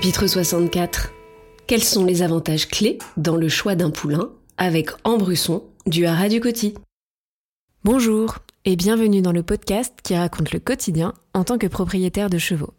Chapitre 64 Quels sont les avantages clés dans le choix d'un poulain avec Ambrusson du Haras du Coty Bonjour et bienvenue dans le podcast qui raconte le quotidien en tant que propriétaire de chevaux.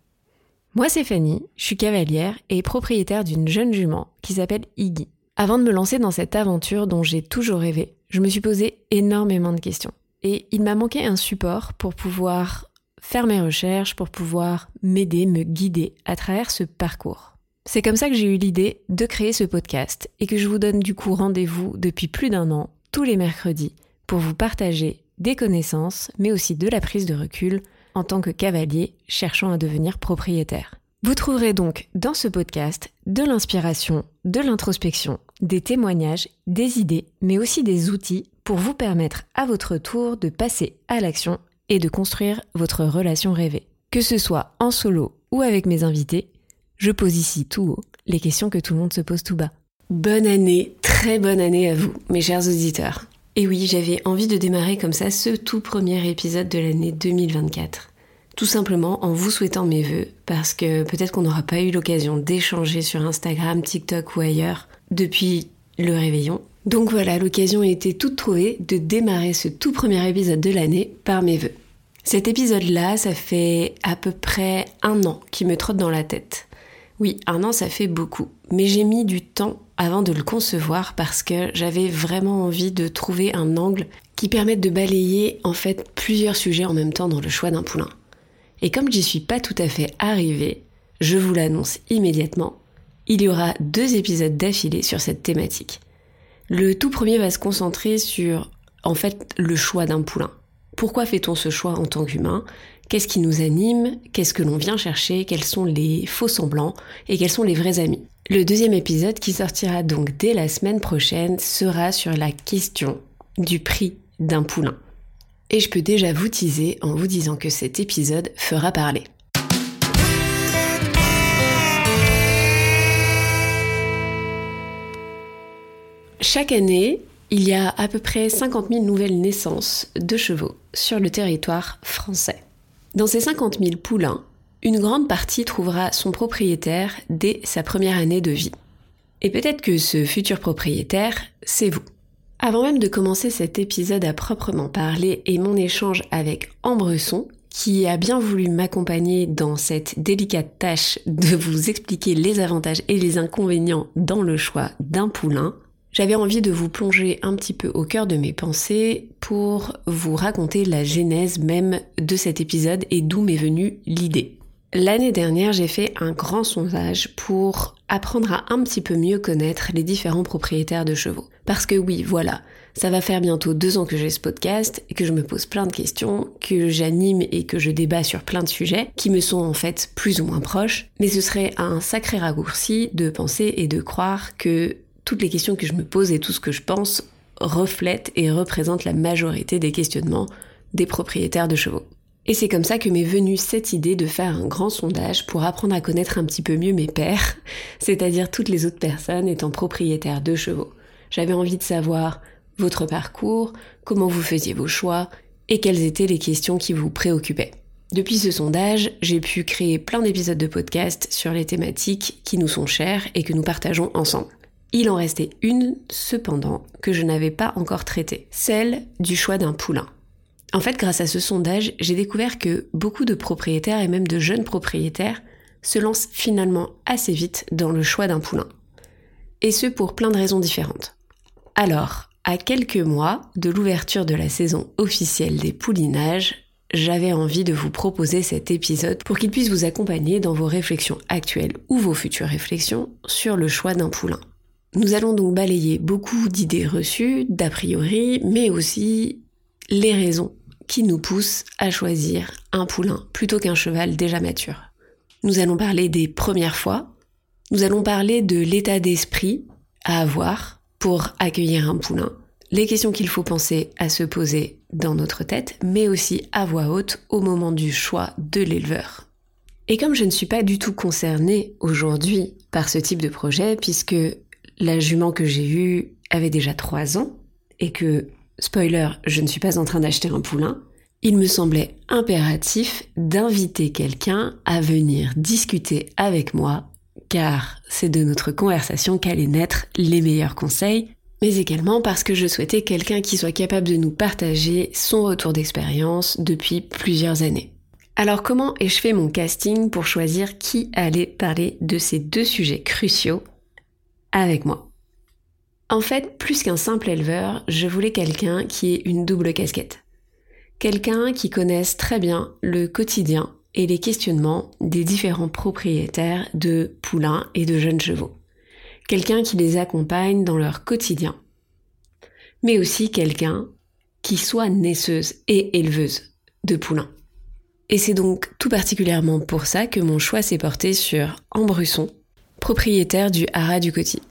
Moi c'est Fanny, je suis cavalière et propriétaire d'une jeune jument qui s'appelle Iggy. Avant de me lancer dans cette aventure dont j'ai toujours rêvé, je me suis posé énormément de questions. Et il m'a manqué un support pour pouvoir faire mes recherches, pour pouvoir m'aider, me guider à travers ce parcours. C'est comme ça que j'ai eu l'idée de créer ce podcast et que je vous donne du coup rendez-vous depuis plus d'un an, tous les mercredis, pour vous partager des connaissances, mais aussi de la prise de recul en tant que cavalier cherchant à devenir propriétaire. Vous trouverez donc dans ce podcast de l'inspiration, de l'introspection, des témoignages, des idées, mais aussi des outils pour vous permettre à votre tour de passer à l'action et de construire votre relation rêvée. Que ce soit en solo ou avec mes invités, je pose ici tout haut les questions que tout le monde se pose tout bas. Bonne année, très bonne année à vous, mes chers auditeurs. Et oui, j'avais envie de démarrer comme ça ce tout premier épisode de l'année 2024. Tout simplement en vous souhaitant mes voeux, parce que peut-être qu'on n'aura pas eu l'occasion d'échanger sur Instagram, TikTok ou ailleurs depuis le réveillon. Donc voilà, l'occasion été toute trouvée de démarrer ce tout premier épisode de l'année par mes voeux. Cet épisode-là, ça fait à peu près un an qui me trotte dans la tête. Oui, un an, ça fait beaucoup. Mais j'ai mis du temps avant de le concevoir parce que j'avais vraiment envie de trouver un angle qui permette de balayer en fait plusieurs sujets en même temps dans le choix d'un poulain. Et comme j'y suis pas tout à fait arrivée, je vous l'annonce immédiatement, il y aura deux épisodes d'affilée sur cette thématique. Le tout premier va se concentrer sur en fait le choix d'un poulain. Pourquoi fait-on ce choix en tant qu'humain? Qu'est-ce qui nous anime? Qu'est-ce que l'on vient chercher? Quels sont les faux semblants? Et quels sont les vrais amis? Le deuxième épisode, qui sortira donc dès la semaine prochaine, sera sur la question du prix d'un poulain. Et je peux déjà vous teaser en vous disant que cet épisode fera parler. Chaque année, il y a à peu près 50 000 nouvelles naissances de chevaux sur le territoire français. Dans ces 50 000 poulains, une grande partie trouvera son propriétaire dès sa première année de vie. Et peut-être que ce futur propriétaire, c'est vous. Avant même de commencer cet épisode à proprement parler et mon échange avec Ambresson, qui a bien voulu m'accompagner dans cette délicate tâche de vous expliquer les avantages et les inconvénients dans le choix d'un poulain, j'avais envie de vous plonger un petit peu au cœur de mes pensées pour vous raconter la genèse même de cet épisode et d'où m'est venue l'idée. L'année dernière, j'ai fait un grand sondage pour apprendre à un petit peu mieux connaître les différents propriétaires de chevaux. Parce que oui, voilà, ça va faire bientôt deux ans que j'ai ce podcast et que je me pose plein de questions, que j'anime et que je débat sur plein de sujets qui me sont en fait plus ou moins proches. Mais ce serait un sacré raccourci de penser et de croire que toutes les questions que je me pose et tout ce que je pense reflètent et représentent la majorité des questionnements des propriétaires de chevaux. Et c'est comme ça que m'est venue cette idée de faire un grand sondage pour apprendre à connaître un petit peu mieux mes pairs, c'est-à-dire toutes les autres personnes étant propriétaires de chevaux. J'avais envie de savoir votre parcours, comment vous faisiez vos choix et quelles étaient les questions qui vous préoccupaient. Depuis ce sondage, j'ai pu créer plein d'épisodes de podcast sur les thématiques qui nous sont chères et que nous partageons ensemble. Il en restait une, cependant, que je n'avais pas encore traitée, celle du choix d'un poulain. En fait, grâce à ce sondage, j'ai découvert que beaucoup de propriétaires et même de jeunes propriétaires se lancent finalement assez vite dans le choix d'un poulain. Et ce pour plein de raisons différentes. Alors, à quelques mois de l'ouverture de la saison officielle des poulinages, j'avais envie de vous proposer cet épisode pour qu'il puisse vous accompagner dans vos réflexions actuelles ou vos futures réflexions sur le choix d'un poulain. Nous allons donc balayer beaucoup d'idées reçues, d'a priori, mais aussi les raisons qui nous poussent à choisir un poulain plutôt qu'un cheval déjà mature. Nous allons parler des premières fois, nous allons parler de l'état d'esprit à avoir pour accueillir un poulain, les questions qu'il faut penser à se poser dans notre tête, mais aussi à voix haute au moment du choix de l'éleveur. Et comme je ne suis pas du tout concernée aujourd'hui par ce type de projet, puisque la jument que j'ai eue avait déjà trois ans et que, spoiler, je ne suis pas en train d'acheter un poulain, il me semblait impératif d'inviter quelqu'un à venir discuter avec moi car c'est de notre conversation qu'allaient naître les meilleurs conseils, mais également parce que je souhaitais quelqu'un qui soit capable de nous partager son retour d'expérience depuis plusieurs années. Alors comment ai-je fait mon casting pour choisir qui allait parler de ces deux sujets cruciaux avec moi En fait, plus qu'un simple éleveur, je voulais quelqu'un qui ait une double casquette. Quelqu'un qui connaisse très bien le quotidien et les questionnements des différents propriétaires de poulains et de jeunes chevaux. Quelqu'un qui les accompagne dans leur quotidien. Mais aussi quelqu'un qui soit naisseuse et éleveuse de poulains. Et c'est donc tout particulièrement pour ça que mon choix s'est porté sur Ambrusson, propriétaire du Haras du Coty.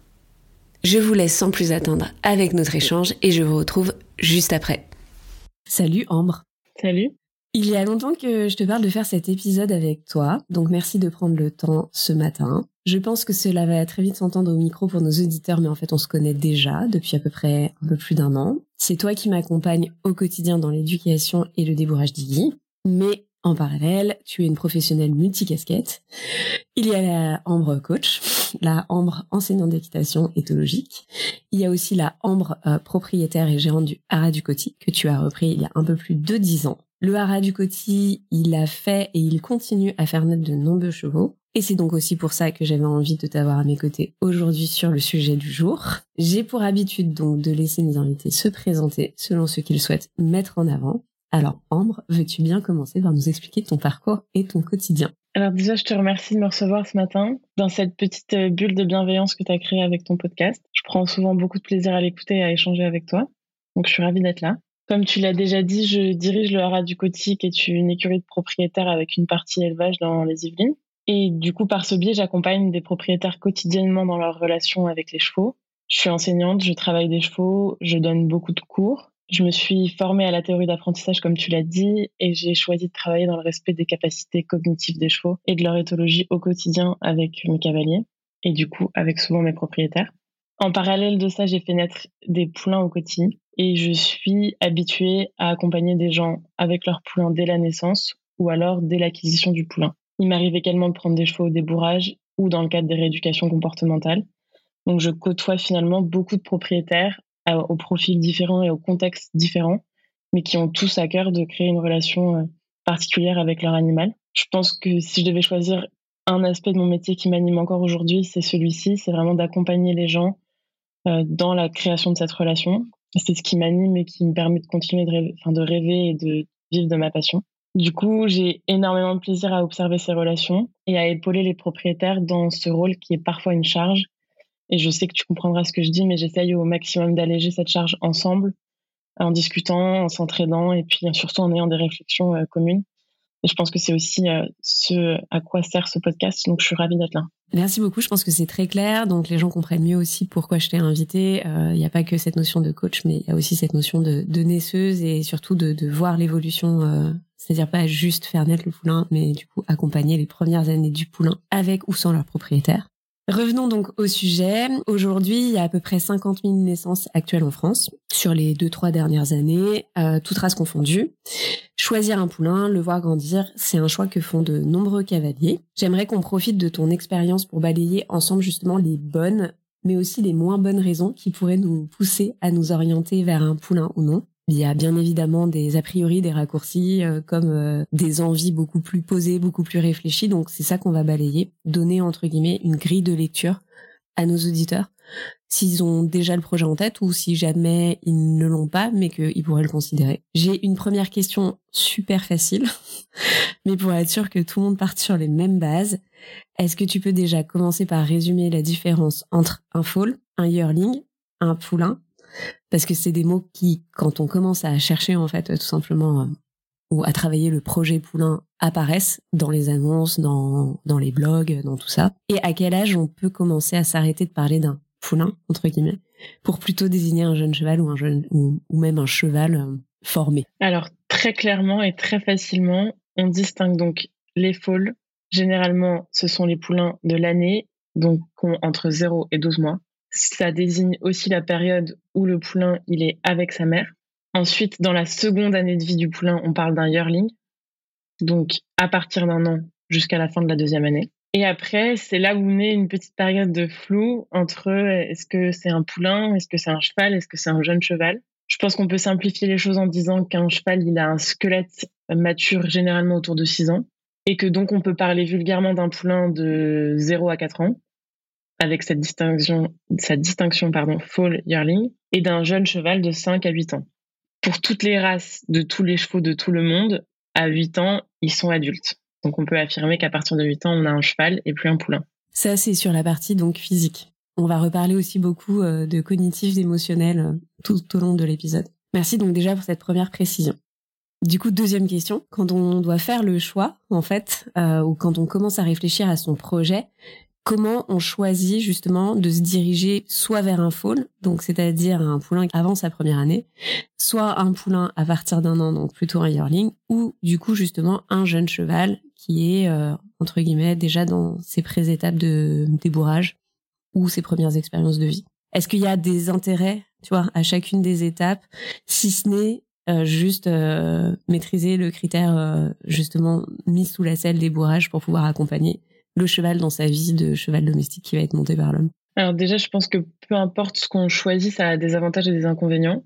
Je vous laisse sans plus attendre avec notre échange et je vous retrouve juste après. Salut Ambre. Salut. Il y a longtemps que je te parle de faire cet épisode avec toi, donc merci de prendre le temps ce matin. Je pense que cela va très vite s'entendre au micro pour nos auditeurs, mais en fait on se connaît déjà depuis à peu près un peu plus d'un an. C'est toi qui m'accompagnes au quotidien dans l'éducation et le débourrage d'Iggy, mais en parallèle, tu es une professionnelle multicasquette. Il y a la Ambre coach, la Ambre enseignante d'équitation éthologique. Il y a aussi la Ambre euh, propriétaire et gérante du Haras du Coty que tu as repris il y a un peu plus de dix ans le haras du Coty, il a fait et il continue à faire naître de nombreux chevaux. Et c'est donc aussi pour ça que j'avais envie de t'avoir à mes côtés aujourd'hui sur le sujet du jour. J'ai pour habitude donc de laisser mes invités se présenter selon ce qu'ils souhaitent mettre en avant. Alors Ambre, veux-tu bien commencer par nous expliquer ton parcours et ton quotidien? Alors déjà, je te remercie de me recevoir ce matin dans cette petite euh, bulle de bienveillance que tu as créée avec ton podcast. Je prends souvent beaucoup de plaisir à l'écouter et à échanger avec toi. Donc je suis ravie d'être là. Comme tu l'as déjà dit, je dirige le Haras du Coty, qui est une écurie de propriétaires avec une partie élevage dans les Yvelines. Et du coup, par ce biais, j'accompagne des propriétaires quotidiennement dans leurs relations avec les chevaux. Je suis enseignante, je travaille des chevaux, je donne beaucoup de cours. Je me suis formée à la théorie d'apprentissage, comme tu l'as dit, et j'ai choisi de travailler dans le respect des capacités cognitives des chevaux et de leur éthologie au quotidien avec mes cavaliers, et du coup avec souvent mes propriétaires. En parallèle de ça, j'ai fait naître des poulains au quotidien et je suis habituée à accompagner des gens avec leur poulain dès la naissance ou alors dès l'acquisition du poulain. Il m'arrive également de prendre des chevaux au débourrage ou dans le cadre des rééducations comportementales. Donc je côtoie finalement beaucoup de propriétaires aux profils différents et aux contextes différents, mais qui ont tous à cœur de créer une relation euh, particulière avec leur animal. Je pense que si je devais choisir un aspect de mon métier qui m'anime encore aujourd'hui, c'est celui-ci, c'est vraiment d'accompagner les gens euh, dans la création de cette relation c'est ce qui m'anime et qui me permet de continuer de rêver et de vivre de ma passion. Du coup, j'ai énormément de plaisir à observer ces relations et à épauler les propriétaires dans ce rôle qui est parfois une charge. Et je sais que tu comprendras ce que je dis, mais j'essaye au maximum d'alléger cette charge ensemble, en discutant, en s'entraidant et puis surtout en ayant des réflexions euh, communes. Et je pense que c'est aussi euh, ce à quoi sert ce podcast. Donc, je suis ravie d'être là. Merci beaucoup. Je pense que c'est très clair. Donc, les gens comprennent mieux aussi pourquoi je t'ai invité. Il n'y a pas que cette notion de coach, mais il y a aussi cette notion de, de naisseuse et surtout de, voir l'évolution. Euh, c'est-à-dire pas juste faire naître le poulain, mais du coup accompagner les premières années du poulain avec ou sans leur propriétaire. Revenons donc au sujet. Aujourd'hui, il y a à peu près 50 000 naissances actuelles en France sur les deux trois dernières années, euh, toutes races confondues. Choisir un poulain, le voir grandir, c'est un choix que font de nombreux cavaliers. J'aimerais qu'on profite de ton expérience pour balayer ensemble justement les bonnes, mais aussi les moins bonnes raisons qui pourraient nous pousser à nous orienter vers un poulain ou non. Il y a bien évidemment des a priori, des raccourcis, euh, comme euh, des envies beaucoup plus posées, beaucoup plus réfléchies. Donc c'est ça qu'on va balayer, donner entre guillemets une grille de lecture à nos auditeurs, s'ils ont déjà le projet en tête ou si jamais ils ne l'ont pas, mais qu'ils pourraient le considérer. J'ai une première question super facile, mais pour être sûr que tout le monde parte sur les mêmes bases, est-ce que tu peux déjà commencer par résumer la différence entre un foal, un yearling, un poulain parce que c'est des mots qui, quand on commence à chercher en fait tout simplement euh, ou à travailler le projet poulain, apparaissent dans les annonces, dans, dans les blogs, dans tout ça. Et à quel âge on peut commencer à s'arrêter de parler d'un poulain entre guillemets pour plutôt désigner un jeune cheval ou un jeune ou, même un cheval euh, formé? Alors très clairement et très facilement, on distingue donc les foals. Généralement, ce sont les poulains de l'année, donc entre 0 et 12 mois. Ça désigne aussi la période où le poulain il est avec sa mère. Ensuite, dans la seconde année de vie du poulain, on parle d'un yearling, donc à partir d'un an jusqu'à la fin de la deuxième année. Et après, c'est là où naît une petite période de flou entre est-ce que c'est un poulain, est-ce que c'est un cheval, est-ce que c'est un jeune cheval? Je pense qu'on peut simplifier les choses en disant qu'un cheval, il a un squelette mature généralement autour de 6 ans et que donc on peut parler vulgairement d'un poulain de 0 à 4 ans avec cette distinction, fall yearling et d'un jeune cheval de 5 à 8 ans. Pour toutes les races de tous les chevaux de tout le monde, à 8 ans, ils sont adultes. Donc on peut affirmer qu'à partir de 8 ans, on a un cheval et plus un poulain. Ça, c'est sur la partie donc physique. On va reparler aussi beaucoup euh, de cognitif, d'émotionnel euh, tout au long de l'épisode. Merci donc déjà pour cette première précision. Du coup, deuxième question, quand on doit faire le choix, en fait, euh, ou quand on commence à réfléchir à son projet, comment on choisit justement de se diriger soit vers un foal, donc c'est-à-dire un poulain avant sa première année, soit un poulain à partir d'un an, donc plutôt un yearling, ou du coup justement un jeune cheval qui est euh, entre guillemets déjà dans ses pré-étapes de débourrage ou ses premières expériences de vie. Est-ce qu'il y a des intérêts, tu vois, à chacune des étapes, si ce n'est euh, juste euh, maîtriser le critère justement mis sous la selle des bourrages pour pouvoir accompagner le cheval dans sa vie de cheval domestique qui va être monté par l'homme alors déjà, je pense que peu importe ce qu'on choisit, ça a des avantages et des inconvénients,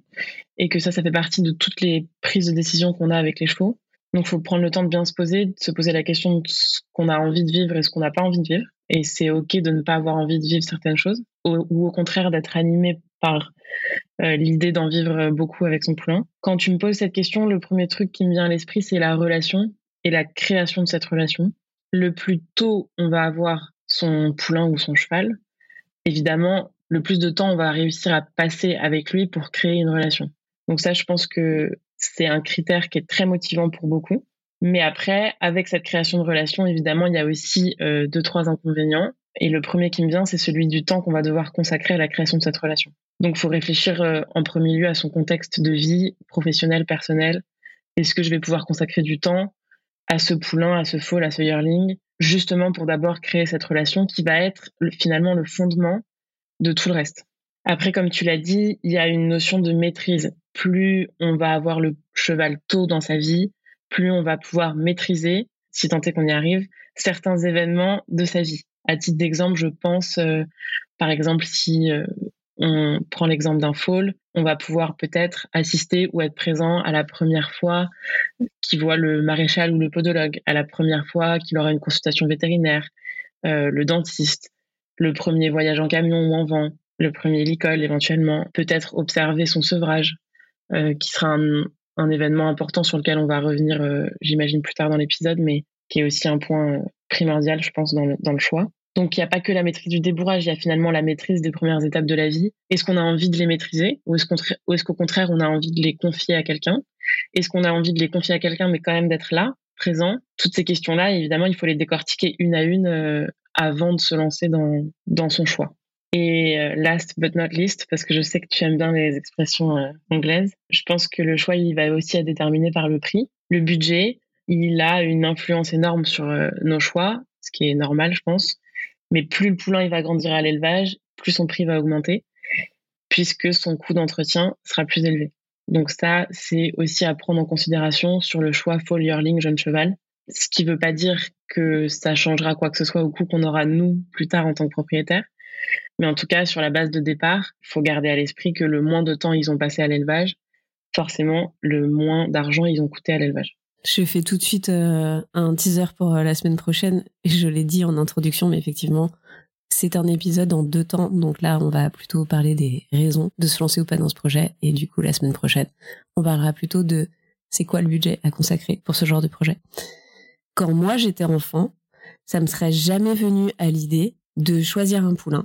et que ça, ça fait partie de toutes les prises de décision qu'on a avec les chevaux. Donc, il faut prendre le temps de bien se poser, de se poser la question de ce qu'on a envie de vivre et ce qu'on n'a pas envie de vivre. Et c'est OK de ne pas avoir envie de vivre certaines choses, ou, au contraire d'être animé par euh, l'idée d'en vivre beaucoup avec son poulain. Quand tu me poses cette question, le premier truc qui me vient à l'esprit, c'est la relation et la création de cette relation. Le plus tôt on va avoir son poulain ou son cheval, évidemment, le plus de temps on va réussir à passer avec lui pour créer une relation. Donc ça, je pense que c'est un critère qui est très motivant pour beaucoup. Mais après, avec cette création de relation, évidemment, il y a aussi euh, deux, trois inconvénients. Et le premier qui me vient, c'est celui du temps qu'on va devoir consacrer à la création de cette relation. Donc, il faut réfléchir euh, en premier lieu à son contexte de vie professionnel, personnel. Est-ce que je vais pouvoir consacrer du temps à ce poulain, à ce foal, à ce yearling, justement pour d'abord créer cette relation qui va être finalement le fondement de tout le reste. Après, comme tu l'as dit, il y a une notion de maîtrise plus on va avoir le cheval tôt dans sa vie, plus on va pouvoir maîtriser, si tant est qu'on y arrive, certains événements de sa vie. À titre d'exemple, je pense, euh, par exemple, si euh, on prend l'exemple d'un fall, on va pouvoir peut-être assister ou être présent à la première fois qu'il voit le maréchal ou le podologue, à la première fois qu'il aura une consultation vétérinaire, euh, le dentiste, le premier voyage en camion ou en vent, le premier licol éventuellement, peut-être observer son sevrage, euh, qui sera un, événement important sur lequel on va revenir, euh, j'imagine, plus tard dans l'épisode, mais qui est aussi un point primordial, je pense, dans le, choix. Donc, il n'y a pas que la maîtrise du débourrage, il y a finalement la maîtrise des premières étapes de la vie. Est-ce qu'on a envie de les maîtriser ou est-ce qu'au contraire, on a envie de les confier à quelqu'un? Est-ce qu'on a envie de les confier à quelqu'un, mais quand même d'être là, présent? Toutes ces questions-là, évidemment, il faut les décortiquer une à une avant de se lancer dans, son choix. Et euh, last but not least, parce que je sais que tu aimes bien les expressions euh, anglaises, je pense que le choix, il va aussi être déterminé par le prix. Le budget, il a une influence énorme sur euh, nos choix, ce qui est normal, je pense. Mais plus le poulain va grandir à l'élevage, plus son prix va augmenter, puisque son coût d'entretien sera plus élevé. Donc ça, c'est aussi à prendre en considération sur le choix fall yearling jeune cheval. Ce qui ne veut pas dire que ça changera quoi que ce soit au coût qu'on aura nous plus tard en tant que propriétaire. Mais en tout cas, sur la base de départ, il faut garder à l'esprit que le moins de temps ils ont passé à l'élevage, forcément, le moins d'argent ils ont coûté à l'élevage. Je fais tout de suite euh, un teaser pour euh, la semaine prochaine. Je l'ai dit en introduction, mais effectivement, c'est un épisode en deux temps. Donc là, on va plutôt parler des raisons de se lancer ou pas dans ce projet. Et du coup, la semaine prochaine, on parlera plutôt de c'est quoi le budget à consacrer pour ce genre de projet. Quand moi j'étais enfant, ça me serait jamais venu à l'idée de choisir un poulain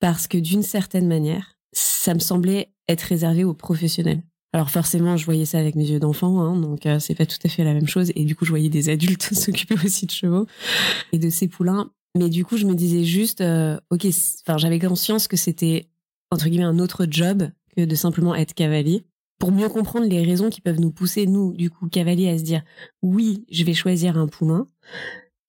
parce que d'une certaine manière, ça me semblait être réservé aux professionnels. Alors forcément, je voyais ça avec mes yeux d'enfant, hein, donc euh, c'est pas tout à fait la même chose. Et du coup, je voyais des adultes s'occuper aussi de chevaux et de ces poulains. Mais du coup, je me disais juste, euh, ok, enfin, j'avais conscience que c'était entre guillemets un autre job que de simplement être cavalier. Pour mieux comprendre les raisons qui peuvent nous pousser, nous, du coup, cavalier, à se dire, oui, je vais choisir un poulain.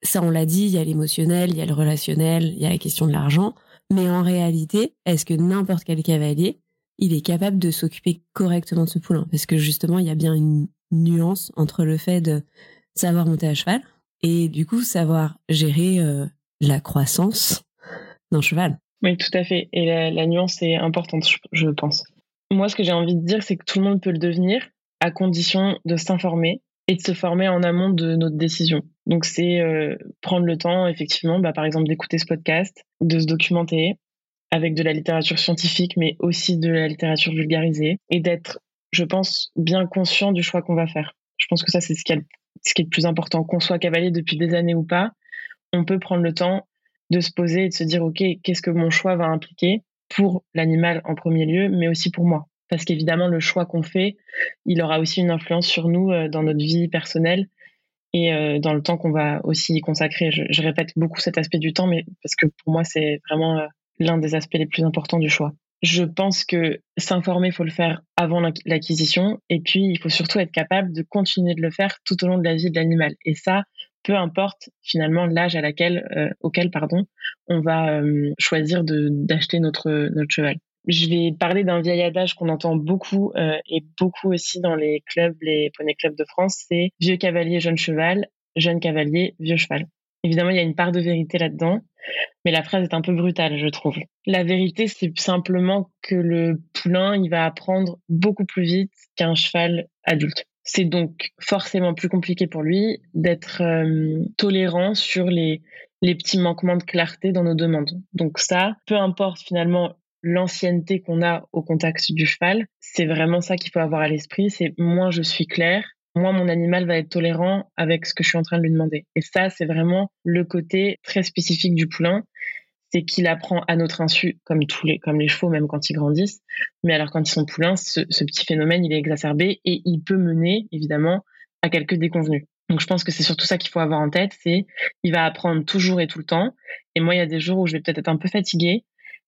Ça, on l'a dit, il y a l'émotionnel, il y a le relationnel, il y a la question de l'argent. Mais en réalité, est-ce que n'importe quel cavalier, il est capable de s'occuper correctement de ce poulain Parce que justement, il y a bien une nuance entre le fait de savoir monter à cheval et du coup savoir gérer euh, la croissance d'un cheval. Oui, tout à fait. Et la, nuance est importante, je, pense. Moi, ce que j'ai envie de dire, c'est que tout le monde peut le devenir à condition de s'informer et de se former en amont de notre décision. Donc, c'est euh, prendre le temps, effectivement, bah, par exemple, d'écouter ce podcast, de se documenter avec de la littérature scientifique, mais aussi de la littérature vulgarisée, et d'être, je pense, bien conscient du choix qu'on va faire. Je pense que ça, c'est ce qui est le plus important. Qu'on soit cavalier depuis des années ou pas, on peut prendre le temps de se poser et de se dire, OK, qu'est-ce que mon choix va impliquer pour l'animal en premier lieu, mais aussi pour moi. Parce qu'évidemment, le choix qu'on fait, il aura aussi une influence sur nous euh, dans notre vie personnelle et euh, dans le temps qu'on va aussi y consacrer. Je, répète beaucoup cet aspect du temps, mais parce que pour moi, c'est vraiment euh, l'un des aspects les plus importants du choix. Je pense que s'informer, il faut le faire avant l'acquisition, et puis il faut surtout être capable de continuer de le faire tout au long de la vie de l'animal. Et ça, peu importe finalement l'âge à laquelle, euh, auquel pardon, on va euh, choisir d'acheter notre, notre cheval. Je vais parler d'un vieil adage qu'on entend beaucoup euh, et beaucoup aussi dans les clubs, les poney clubs de France, c'est vieux cavalier, jeune cheval, jeune cavalier, vieux cheval. Évidemment, il y a une part de vérité là-dedans, mais la phrase est un peu brutale, je trouve. La vérité, c'est simplement que le poulain, il va apprendre beaucoup plus vite qu'un cheval adulte. C'est donc forcément plus compliqué pour lui d'être euh, tolérant sur les, les petits manquements de clarté dans nos demandes. Donc ça, peu importe finalement l'ancienneté qu'on a au contact du cheval, c'est vraiment ça qu'il faut avoir à l'esprit, c'est moins je suis clair, moins mon animal va être tolérant avec ce que je suis en train de lui demander. Et ça, c'est vraiment le côté très spécifique du poulain c'est qu'il apprend à notre insu, comme tous les, comme les chevaux, même quand ils grandissent. Mais alors, quand ils sont poulains, ce, petit phénomène, il est exacerbé et il peut mener, évidemment, à quelques déconvenus. Donc, je pense que c'est surtout ça qu'il faut avoir en tête, c'est il va apprendre toujours et tout le temps. Et moi, il y a des jours où je vais peut-être être un peu fatiguée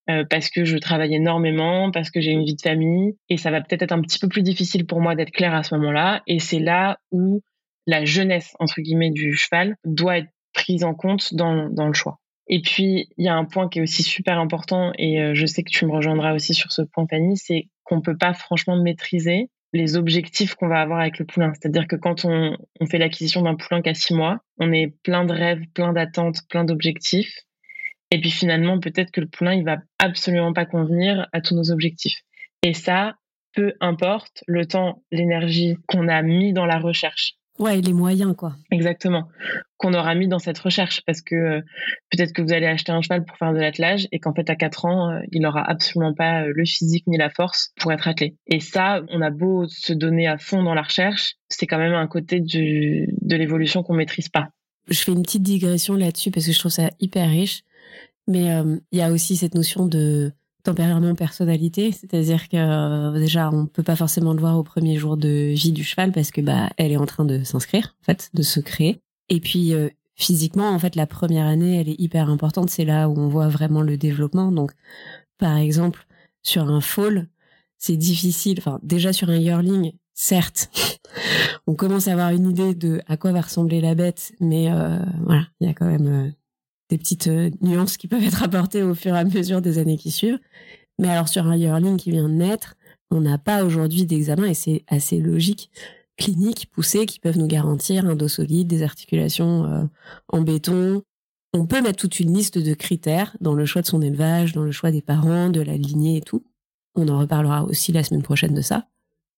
euh, parce que je travaille énormément, parce que j'ai une vie de famille, et ça va peut-être être un petit peu plus difficile pour moi d'être claire à ce moment-là. Et c'est là où la jeunesse entre guillemets du cheval doit être prise en compte dans, dans le choix. Et puis, il y a un point qui est aussi super important, et euh, je sais que tu me rejoindras aussi sur ce point, Fanny, c'est qu'on ne peut pas franchement maîtriser les objectifs qu'on va avoir avec le poulain. C'est-à-dire que quand on, on fait l'acquisition d'un poulain qu'à six mois, on est plein de rêves, plein d'attentes, plein d'objectifs. Et puis finalement, peut-être que le poulain, il va absolument pas convenir à tous nos objectifs. Et ça, peu importe le temps, l'énergie qu'on a mis dans la recherche. Ouais, les moyens, quoi. Exactement. Qu'on aura mis dans cette recherche. Parce que euh, peut-être que vous allez acheter un cheval pour faire de l'attelage et qu'en fait, à 4 ans, euh, il n'aura absolument pas euh, le physique ni la force pour être attelé. Et ça, on a beau se donner à fond dans la recherche, c'est quand même un côté du, de l'évolution qu'on maîtrise pas. Je fais une petite digression là-dessus parce que je trouve ça hyper riche. Mais il y a aussi cette notion de tempérament, personnalité, c'est-à-dire que euh, déjà on peut pas forcément le voir au premier jour de vie du cheval parce que bah elle est en train de s'inscrire, en fait, de se créer. Et puis euh, physiquement, en fait, la première année, elle est hyper importante. C'est là où on voit vraiment le développement. Donc, par exemple, sur un fall, c'est difficile. Enfin, déjà sur un yearling, certes, on commence à avoir une idée de à quoi va ressembler la bête, mais euh, voilà, il y a quand même des petites euh, nuances qui peuvent être apportées au fur et à mesure des années qui suivent. Mais alors sur un yearling qui vient de naître, on n'a pas aujourd'hui d'examen et c'est assez logique cliniques poussées qui peuvent nous garantir un dos solide, des articulations euh, en béton. On peut mettre toute une liste de critères dans le choix de son élevage, dans le choix des parents, de la lignée et tout. On en reparlera aussi la semaine prochaine de ça.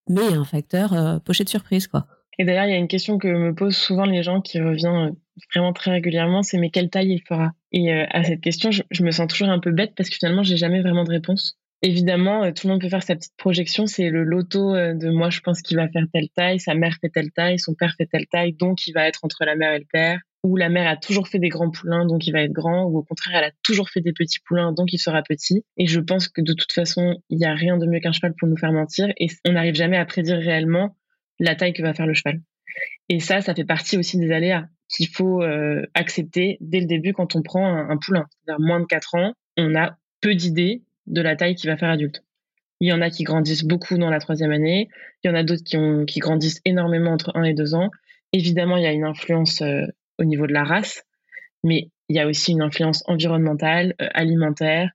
Mais il y a un facteur euh, pochette surprise, quoi. Et d'ailleurs, il y a une question que me posent souvent les gens qui reviennent vraiment très régulièrement, c'est mais quelle taille il fera? Et euh, à cette question, je, me sens toujours un peu bête parce que finalement, j'ai jamais vraiment de réponse. Évidemment, euh, tout le monde peut faire sa petite projection. C'est le loto euh, de moi, je pense qu'il va faire telle taille, sa mère fait telle taille, son père fait telle taille, donc il va être entre la mère et le père. Ou la mère a toujours fait des grands poulains, donc il va être grand. Ou au contraire, elle a toujours fait des petits poulains, donc il sera petit. Et je pense que de toute façon, il n'y a rien de mieux qu'un cheval pour nous faire mentir. Et on n'arrive jamais à prédire réellement la taille que va faire le cheval. Et ça, ça fait partie aussi des aléas qu'il faut euh, accepter dès le début quand on prend un, poulain. C'est-à-dire moins de 4 ans, on a peu d'idées de la taille qu'il va faire adulte. Il y en a qui grandissent beaucoup dans la troisième année, il y en a d'autres qui, qui grandissent énormément entre 1 et 2 ans. Évidemment, il y a une influence euh, au niveau de la race, mais il y a aussi une influence environnementale, euh, alimentaire,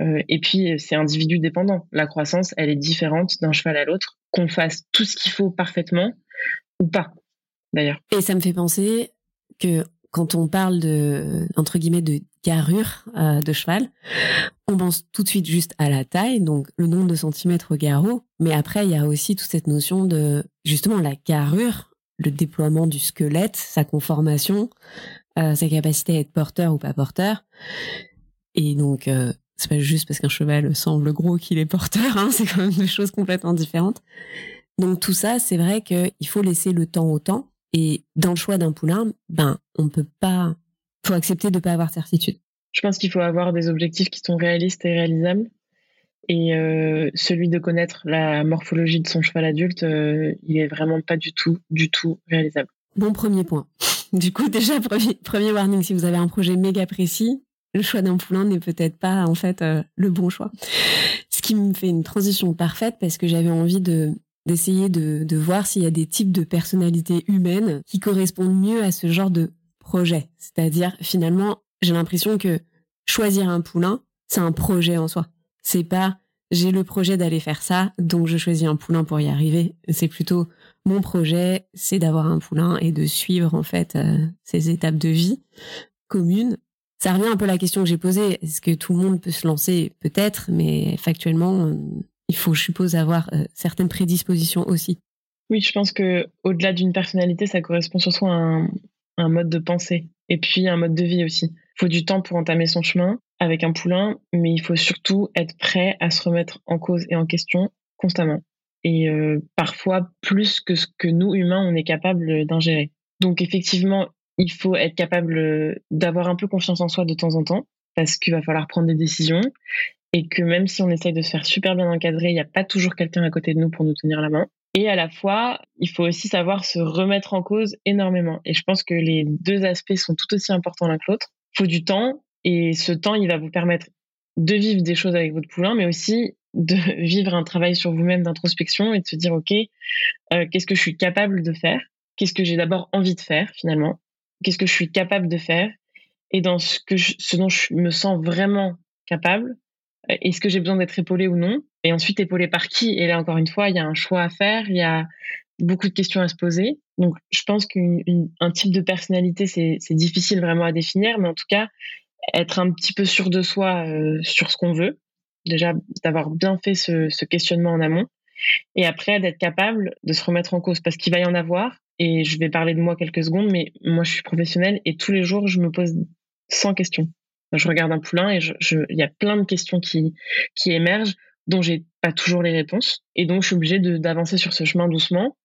et puis c'est individu dépendant. La croissance, elle est différente d'un cheval à l'autre. Qu'on fasse tout ce qu'il faut parfaitement ou pas, d'ailleurs. Et ça me fait penser que quand on parle de entre guillemets de carrure euh, de cheval. On pense tout de suite juste à la taille, donc le nombre de centimètres au garrot. Mais après, il y a aussi toute cette notion de justement la carrure, le déploiement du squelette, sa conformation, euh, sa capacité à être porteur ou pas porteur. Et donc, euh, c'est pas juste parce qu'un cheval semble gros qu'il est porteur, hein, c'est quand même deux choses complètement différentes. Donc tout ça, c'est vrai qu'il faut laisser le temps au temps. Et dans le choix d'un poulain, ben, on peut pas, faut accepter de pas avoir certitude. Je pense qu'il faut avoir des objectifs qui sont réalistes et réalisables. Et euh, celui de connaître la morphologie de son cheval adulte, euh, il est vraiment pas du tout, du tout réalisable. Bon premier point. Du coup, déjà, premier, premier warning, si vous avez un projet méga précis, le choix d'un poulain n'est peut-être pas en fait euh, le bon choix. Ce qui me fait une transition parfaite parce que j'avais envie de d'essayer de, de voir s'il y a des types de personnalités humaines qui correspondent mieux à ce genre de projet. C'est-à-dire, finalement, j'ai l'impression que choisir un poulain, c'est un projet en soi. C'est pas j'ai le projet d'aller faire ça, donc je choisis un poulain pour y arriver. C'est plutôt mon projet, c'est d'avoir un poulain et de suivre en fait euh, ces étapes de vie communes. Ça revient un peu à la question que j'ai posée. Est-ce que tout le monde peut se lancer? Peut-être, mais factuellement, il faut, je suppose, avoir euh, certaines prédispositions aussi. Oui, je pense que au-delà d'une personnalité, ça correspond surtout à un, mode de pensée et puis un mode de vie aussi. Il faut du temps pour entamer son chemin avec un poulain, mais il faut surtout être prêt à se remettre en cause et en question constamment. Et euh, parfois plus que ce que nous, humains, on est capable d'ingérer. Donc effectivement, il faut être capable d'avoir un peu confiance en soi de temps en temps, parce qu'il va falloir prendre des décisions et que même si on essaye de se faire super bien encadrer, il n'y a pas toujours quelqu'un à côté de nous pour nous tenir la main. Et à la fois, il faut aussi savoir se remettre en cause énormément. Et je pense que les deux aspects sont tout aussi importants l'un que l'autre. Il faut du temps, et ce temps, il va vous permettre de vivre des choses avec votre poulain, mais aussi de vivre un travail sur vous-même d'introspection et de se dire, OK, euh, qu'est-ce que je suis capable de faire? Qu'est-ce que j'ai d'abord envie de faire finalement? Qu'est-ce que je suis capable de faire? Et dans ce, que ce dont je me sens vraiment capable, est-ce que j'ai besoin d'être épaulé ou non? Et ensuite, épaulé par qui? Et là, encore une fois, il y a un choix à faire, il y a beaucoup de questions à se poser. Donc, je pense qu'un type de personnalité, c'est difficile vraiment à définir, mais en tout cas, être un petit peu sûr de soi euh, sur ce qu'on veut, déjà d'avoir bien fait ce, ce, questionnement en amont, et après d'être capable de se remettre en cause, parce qu'il va y en avoir, et je vais parler de moi quelques secondes, mais moi je suis professionnelle, et tous les jours, je me pose 100 questions je regarde un poulain et il y a plein de questions qui, émergent dont j'ai pas toujours les réponses. Et donc, je suis obligée d'avancer sur ce chemin doucement.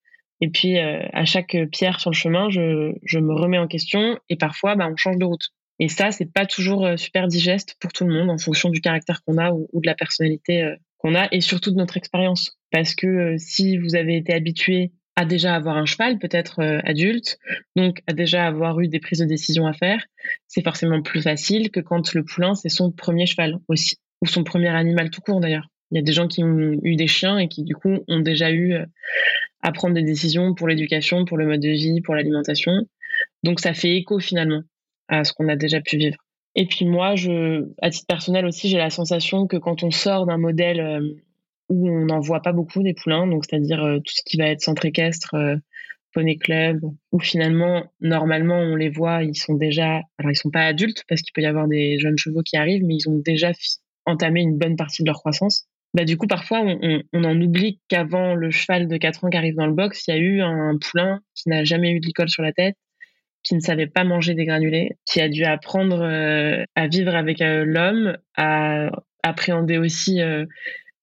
Et puis, euh, à chaque pierre sur le chemin, je, je me remets en question et parfois, bah, on change de route. Et ça, c'est pas toujours euh, super digeste pour tout le monde en fonction du caractère qu'on a ou, de la personnalité euh, qu'on a et surtout de notre expérience. Parce que si vous avez été habitué à déjà avoir un cheval, peut-être euh, adulte, donc à déjà avoir eu des prises de décision à faire, c'est forcément plus facile que quand le poulain, c'est son premier cheval aussi, ou son premier animal tout court d'ailleurs. Il y a des gens qui ont eu des chiens et qui du coup ont déjà eu euh, à prendre des décisions pour l'éducation, pour le mode de vie, pour l'alimentation. Donc ça fait écho finalement à ce qu'on a déjà pu vivre. Et puis moi, je, à titre personnel aussi, j'ai la sensation que quand on sort d'un modèle euh, où on n'en voit pas beaucoup des poulains, donc c'est-à-dire euh, tout ce qui va être centre équestre, euh, poney club, où finalement, normalement, on les voit, ils sont déjà, alors ils sont pas adultes parce qu'il peut y avoir des jeunes chevaux qui arrivent, mais ils ont déjà entamé une bonne partie de leur croissance. Bah, du coup, parfois, on, on, en oublie qu'avant le cheval de 4 ans qui arrive dans le box, il y a eu un poulain qui n'a jamais eu de sur la tête, qui ne savait pas manger des granulés, qui a dû apprendre euh, à vivre avec l'homme, à appréhender aussi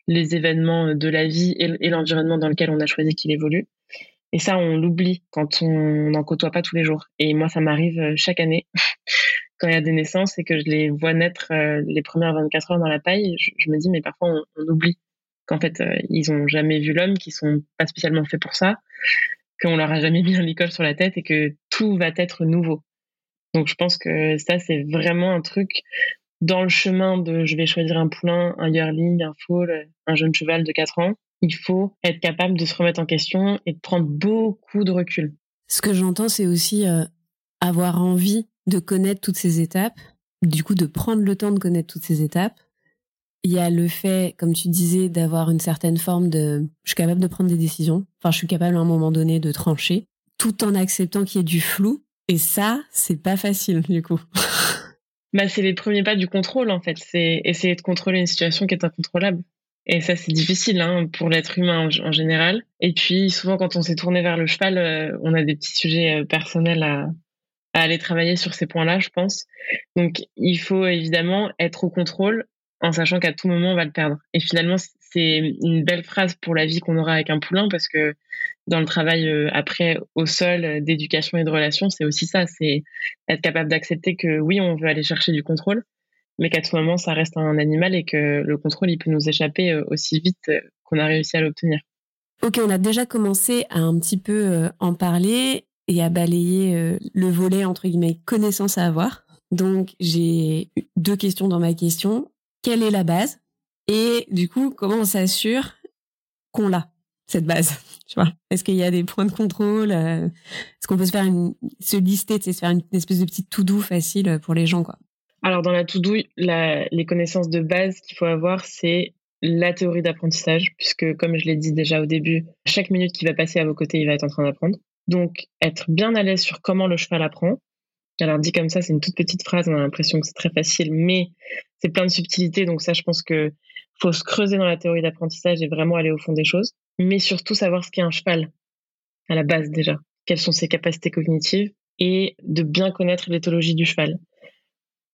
les événements de la vie et, l'environnement dans lequel on a choisi qu'il évolue. Et ça, on l'oublie quand on n'en côtoie pas tous les jours. Et moi, ça m'arrive euh, chaque année quand il y a des naissances et que je les vois naître euh, les premières 24 heures dans la paille. Je, me dis, mais parfois, on, oublie qu'en fait, euh, ils ont jamais vu l'homme, qu'ils sont pas spécialement faits pour ça, qu'on leur a jamais mis un licol sur la tête et que tout va être nouveau. Donc, je pense que ça, c'est vraiment un truc dans le chemin de je vais choisir un poulain, un yearling, un foal, un jeune cheval de 4 ans, il faut être capable de se remettre en question et de prendre beaucoup de recul. Ce que j'entends, c'est aussi euh, avoir envie de connaître toutes ces étapes, du coup de prendre le temps de connaître toutes ces étapes. Il y a le fait, comme tu disais, d'avoir une certaine forme de... Je suis capable de prendre des décisions, enfin je suis capable à un moment donné de trancher, tout en acceptant qu'il y ait du flou. Et ça, c'est pas facile du coup. bah, C'est les premiers pas du contrôle, en fait. C'est essayer de contrôler une situation qui est incontrôlable. Et ça, c'est difficile hein, pour l'être humain en, général. Et puis, souvent, quand on s'est tourné vers le cheval, euh, on a des petits sujets euh, personnels à, à aller travailler sur ces points-là, je pense. Donc, il faut évidemment être au contrôle en sachant qu'à tout moment, on va le perdre. Et finalement, c'est une belle phrase pour la vie qu'on aura avec un poulain parce que dans le travail euh, après au sol d'éducation et de relation, c'est aussi ça, c'est être capable d'accepter que oui, on veut aller chercher du contrôle, mais qu'à tout moment, ça reste un animal et que le contrôle, il peut nous échapper euh, aussi vite euh, qu'on a réussi à l'obtenir. Ok, on a déjà commencé à un petit peu euh, en parler et à balayer le volet, entre guillemets, connaissance à avoir. Donc, j'ai deux questions dans ma question. Quelle est la base? Et du coup, comment on s'assure qu'on l'a, cette base tu vois? Est-ce qu'il y a des points de contrôle Est-ce qu'on peut se faire une, se lister, se faire une espèce de petite tout doux facile pour les gens, quoi? Alors dans la to les connaissances de base qu'il faut avoir, c'est la théorie d'apprentissage, puisque comme je l'ai dit déjà au début, chaque minute qui va passer à vos côtés, il va être en train d'apprendre. Donc être bien à l'aise sur comment le cheval apprend. Alors dit comme ça, c'est une toute petite phrase, on a l'impression que c'est très facile, mais c'est plein de subtilités, donc ça je pense que faut se creuser dans la théorie d'apprentissage et vraiment aller au fond des choses, mais surtout savoir ce qu'est un cheval à la base déjà, quelles sont ses capacités cognitives et de bien connaître l'éthologie du cheval.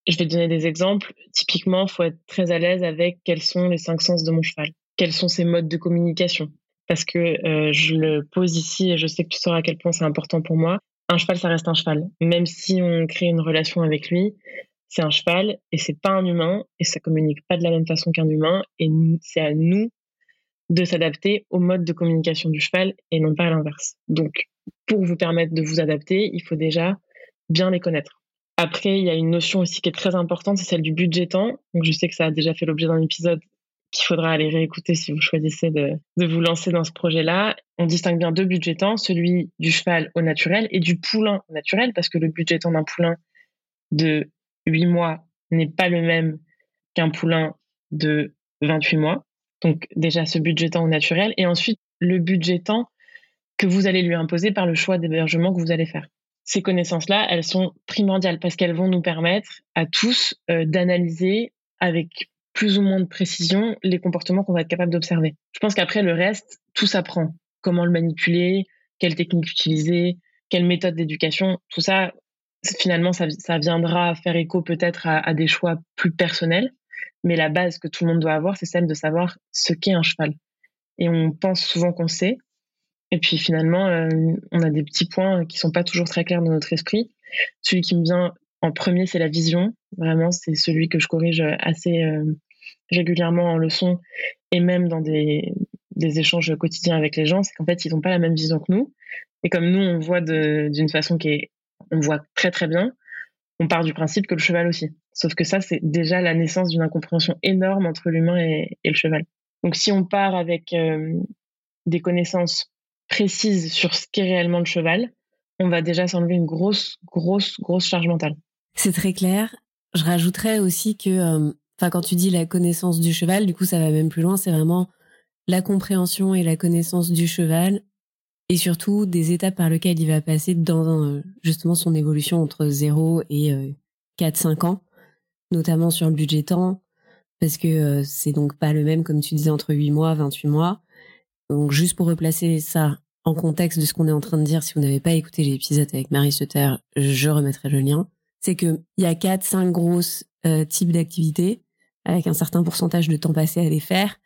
Je vais donner des exemples. Typiquement, faut être très à l'aise avec quels sont les cinq sens de mon cheval, quels sont ses modes de communication. Parce que euh, je le pose ici et je sais que tu sauras à quel point c'est important pour moi. Un cheval, ça reste un cheval. Même si on crée une relation avec lui, c'est un cheval et c'est pas un humain et ça communique pas de la même façon qu'un humain et c'est à nous de s'adapter au mode de communication du cheval et non pas à l'inverse. Donc, pour vous permettre de vous adapter, il faut déjà bien les connaître. Après, il y a une notion aussi qui est très importante, c'est celle du temps. Donc, je sais que ça a déjà fait l'objet d'un épisode qu'il faudra aller réécouter si vous choisissez de, vous lancer dans ce projet-là. On distingue bien deux budgets temps, celui du cheval au naturel et du poulain au naturel, parce que le temps d'un poulain de 8 mois n'est pas le même qu'un poulain de 28 mois. Donc déjà ce budget temps au naturel et ensuite le budget temps que vous allez lui imposer par le choix d'hébergement que vous allez faire ces connaissances-là, elles sont primordiales parce qu'elles vont nous permettre à tous euh, d'analyser avec plus ou moins de précision les comportements qu'on va être capable d'observer. Je pense qu'après, le reste, tout s'apprend. Comment le manipuler, quelle technique utiliser, quelle méthode d'éducation, tout ça, finalement, ça, viendra faire écho peut-être à, des choix plus personnels. Mais la base que tout le monde doit avoir, c'est celle de savoir ce qu'est un cheval. Et on pense souvent qu'on sait, et puis finalement, euh, on a des petits points qui sont pas toujours très clairs dans notre esprit. Celui qui me vient en premier, c'est la vision. Vraiment, c'est celui que je corrige assez euh, régulièrement en leçon et même dans des, des échanges quotidiens avec les gens. C'est qu'en fait, ils n'ont pas la même vision que nous. Et comme nous, on voit d'une façon qui est, on voit très très bien, on part du principe que le cheval aussi. Sauf que ça, c'est déjà la naissance d'une incompréhension énorme entre l'humain et, le cheval. Donc si on part avec euh, des connaissances précise sur ce qu'est réellement le cheval, on va déjà s'enlever une grosse, grosse, grosse charge mentale. C'est très clair. Je rajouterais aussi que, euh, enfin, quand tu dis la connaissance du cheval, du coup, ça va même plus loin. C'est vraiment la compréhension et la connaissance du cheval et surtout des étapes par lesquelles il va passer dans euh, justement son évolution entre 0 et 4-5 euh, ans, notamment sur le budget temps, parce que c'est donc pas le même, comme tu disais, entre 8 mois, 28 mois. Donc juste pour replacer ça en contexte de ce qu'on est en train de dire, si vous n'avez pas écouté l'épisode avec Marie Sutter, je remettrai le lien. C'est que il y a quatre, cinq grosses euh, types d'activités avec un certain pourcentage de temps passé à les faire.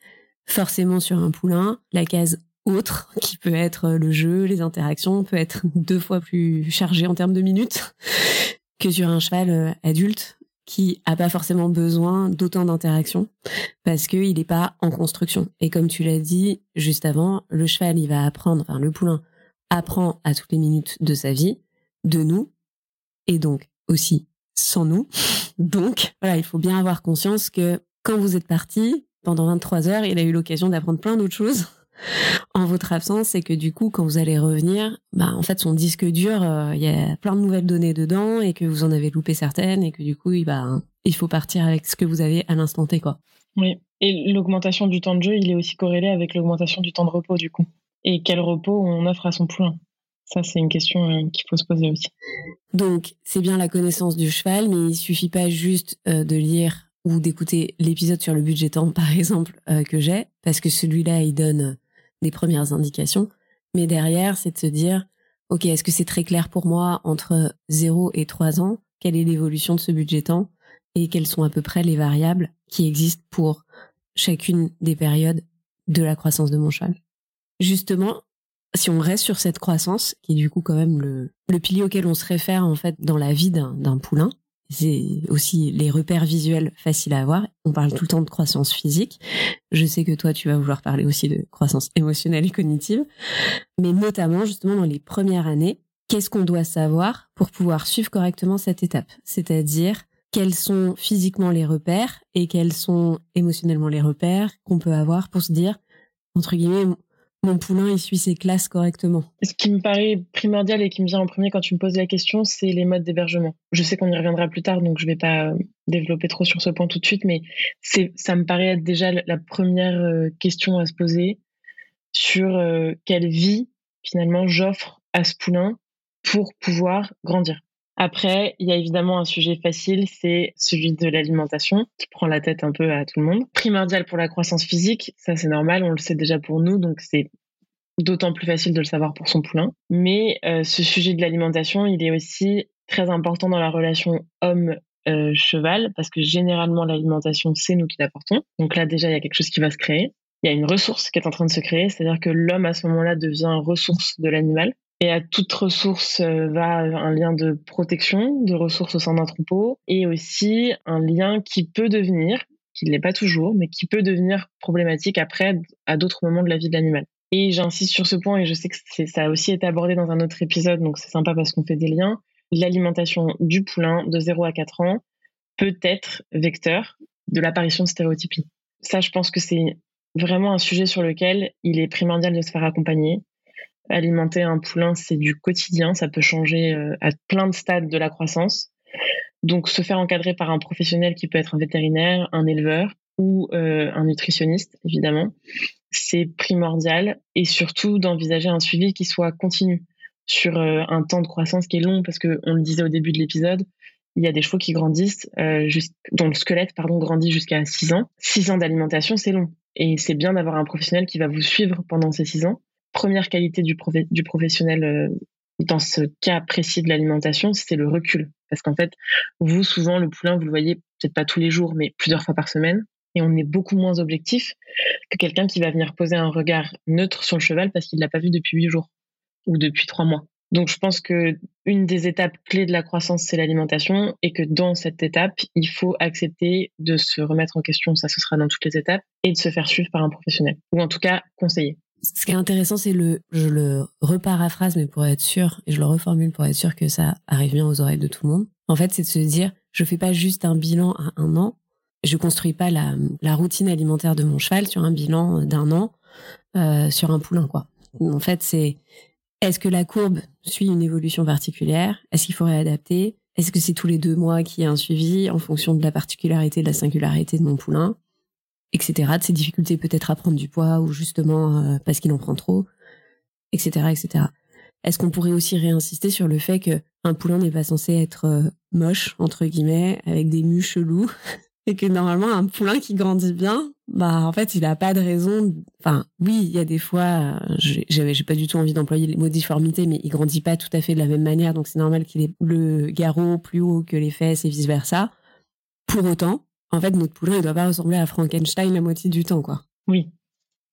Forcément sur un poulain, la case autre, qui peut être le jeu, les interactions, peut être deux fois plus chargée en termes de minutes que sur un cheval euh, adulte qui a pas forcément besoin d'autant d'interactions parce qu'il n'est pas en construction. Et comme tu l'as dit juste avant, le cheval, il va apprendre, enfin le poulain apprend à toutes les minutes de sa vie, de nous, et donc aussi sans nous. Donc voilà, il faut bien avoir conscience que quand vous êtes parti, pendant 23 heures, il a eu l'occasion d'apprendre plein d'autres choses en votre absence et que du coup, quand vous allez revenir, bah en fait son disque dur, euh, il y a plein de nouvelles données dedans et que vous en avez loupé certaines et que du coup, il, bah, il faut partir avec ce que vous avez à l'instant T, quoi. Oui, et l'augmentation du temps de jeu, il est aussi corrélé avec l'augmentation du temps de repos du coup. Et quel repos on offre à son poulain. Ça, c'est une question euh, qu'il faut se poser aussi. Donc, c'est bien la connaissance du cheval, mais il suffit pas juste euh, de lire ou d'écouter l'épisode sur le budget temps, par exemple, euh, que j'ai, parce que celui-là, il donne des premières indications. Mais derrière, c'est de se dire, OK, est-ce que c'est très clair pour moi entre 0 et 3 ans? Quelle est l'évolution de ce budget temps? Et quelles sont à peu près les variables qui existent pour chacune des périodes de la croissance de mon cheval? Justement, si on reste sur cette croissance, qui est du coup quand même le, le pilier auquel on se réfère en fait dans la vie d'un poulain, c'est aussi les repères visuels faciles à avoir. On parle tout le temps de croissance physique. Je sais que toi, tu vas vouloir parler aussi de croissance émotionnelle et cognitive. Mais notamment, justement, dans les premières années, qu'est-ce qu'on doit savoir pour pouvoir suivre correctement cette étape? C'est-à-dire, quels sont physiquement les repères et quels sont émotionnellement les repères qu'on peut avoir pour se dire, entre guillemets, mon poulain, il suit ses classes correctement Ce qui me paraît primordial et qui me vient en premier quand tu me poses la question, c'est les modes d'hébergement. Je sais qu'on y reviendra plus tard, donc je ne vais pas euh, développer trop sur ce point tout de suite, mais ça me paraît être déjà la première euh, question à se poser sur euh, quelle vie, finalement, j'offre à ce poulain pour pouvoir grandir. Après, il y a évidemment un sujet facile, c'est celui de l'alimentation, qui prend la tête un peu à tout le monde. Primordial pour la croissance physique, ça c'est normal, on le sait déjà pour nous, donc c'est d'autant plus facile de le savoir pour son poulain. Mais euh, ce sujet de l'alimentation, il est aussi très important dans la relation homme-cheval, parce que généralement l'alimentation, c'est nous qui l'apportons. Donc là déjà, il y a quelque chose qui va se créer. Il y a une ressource qui est en train de se créer, c'est-à-dire que l'homme à ce moment-là devient ressource de l'animal. Et à toute ressource euh, va un lien de protection, de ressources au sein d'un troupeau, et aussi un lien qui peut devenir, qui ne l'est pas toujours, mais qui peut devenir problématique après à d'autres moments de la vie de l'animal. Et j'insiste sur ce point, et je sais que ça a aussi été abordé dans un autre épisode, donc c'est sympa parce qu'on fait des liens. L'alimentation du poulain de 0 à 4 ans peut être vecteur de l'apparition de stéréotypies. Ça, je pense que c'est vraiment un sujet sur lequel il est primordial de se faire accompagner, Alimenter un poulain, c'est du quotidien, ça peut changer euh, à plein de stades de la croissance. Donc se faire encadrer par un professionnel qui peut être un vétérinaire, un éleveur ou euh, un nutritionniste, évidemment, c'est primordial. Et surtout d'envisager un suivi qui soit continu sur euh, un temps de croissance qui est long, parce que on le disait au début de l'épisode, il y a des chevaux qui grandissent, dont le squelette pardon grandit jusqu'à 6 ans. 6 ans d'alimentation, c'est long. Et c'est bien d'avoir un professionnel qui va vous suivre pendant ces 6 ans première qualité du, professionnel euh, dans ce cas précis de l'alimentation, c'est le recul. Parce qu'en fait, vous, souvent, le poulain, vous le voyez peut-être pas tous les jours, mais plusieurs fois par semaine. Et on est beaucoup moins objectif que quelqu'un qui va venir poser un regard neutre sur le cheval parce qu'il l'a pas vu depuis huit jours ou depuis trois mois. Donc, je pense que une des étapes clés de la croissance, c'est l'alimentation et que dans cette étape, il faut accepter de se remettre en question. Ça, ce sera dans toutes les étapes et de se faire suivre par un professionnel ou en tout cas conseiller. Ce qui est intéressant, c'est le, je le reparaphrase, mais pour être sûr, et je le reformule pour être sûr que ça arrive bien aux oreilles de tout le monde. En fait, c'est de se dire, je fais pas juste un bilan à un an, je construis pas la, la routine alimentaire de mon cheval sur un bilan d'un an, euh, sur un poulain, quoi. En fait, c'est, est-ce que la courbe suit une évolution particulière? Est-ce qu'il faut réadapter? Est-ce que c'est tous les deux mois qu'il y a un suivi en fonction de la particularité, de la singularité de mon poulain? Etc. De ses difficultés peut-être à prendre du poids ou justement euh, parce qu'il en prend trop, etc., etc. Est-ce qu'on pourrait aussi réinsister sur le fait que un poulain n'est pas censé être euh, moche entre guillemets avec des mus chelous et que normalement un poulain qui grandit bien, bah en fait il a pas de raison. Enfin oui, il y a des fois, j'avais j'ai pas du tout envie d'employer les mots difformité, mais il grandit pas tout à fait de la même manière, donc c'est normal qu'il ait le garrot plus haut que les fesses et vice versa. Pour autant, en fait, notre poulain, il doit pas ressembler à Frankenstein la moitié du temps, quoi. Oui,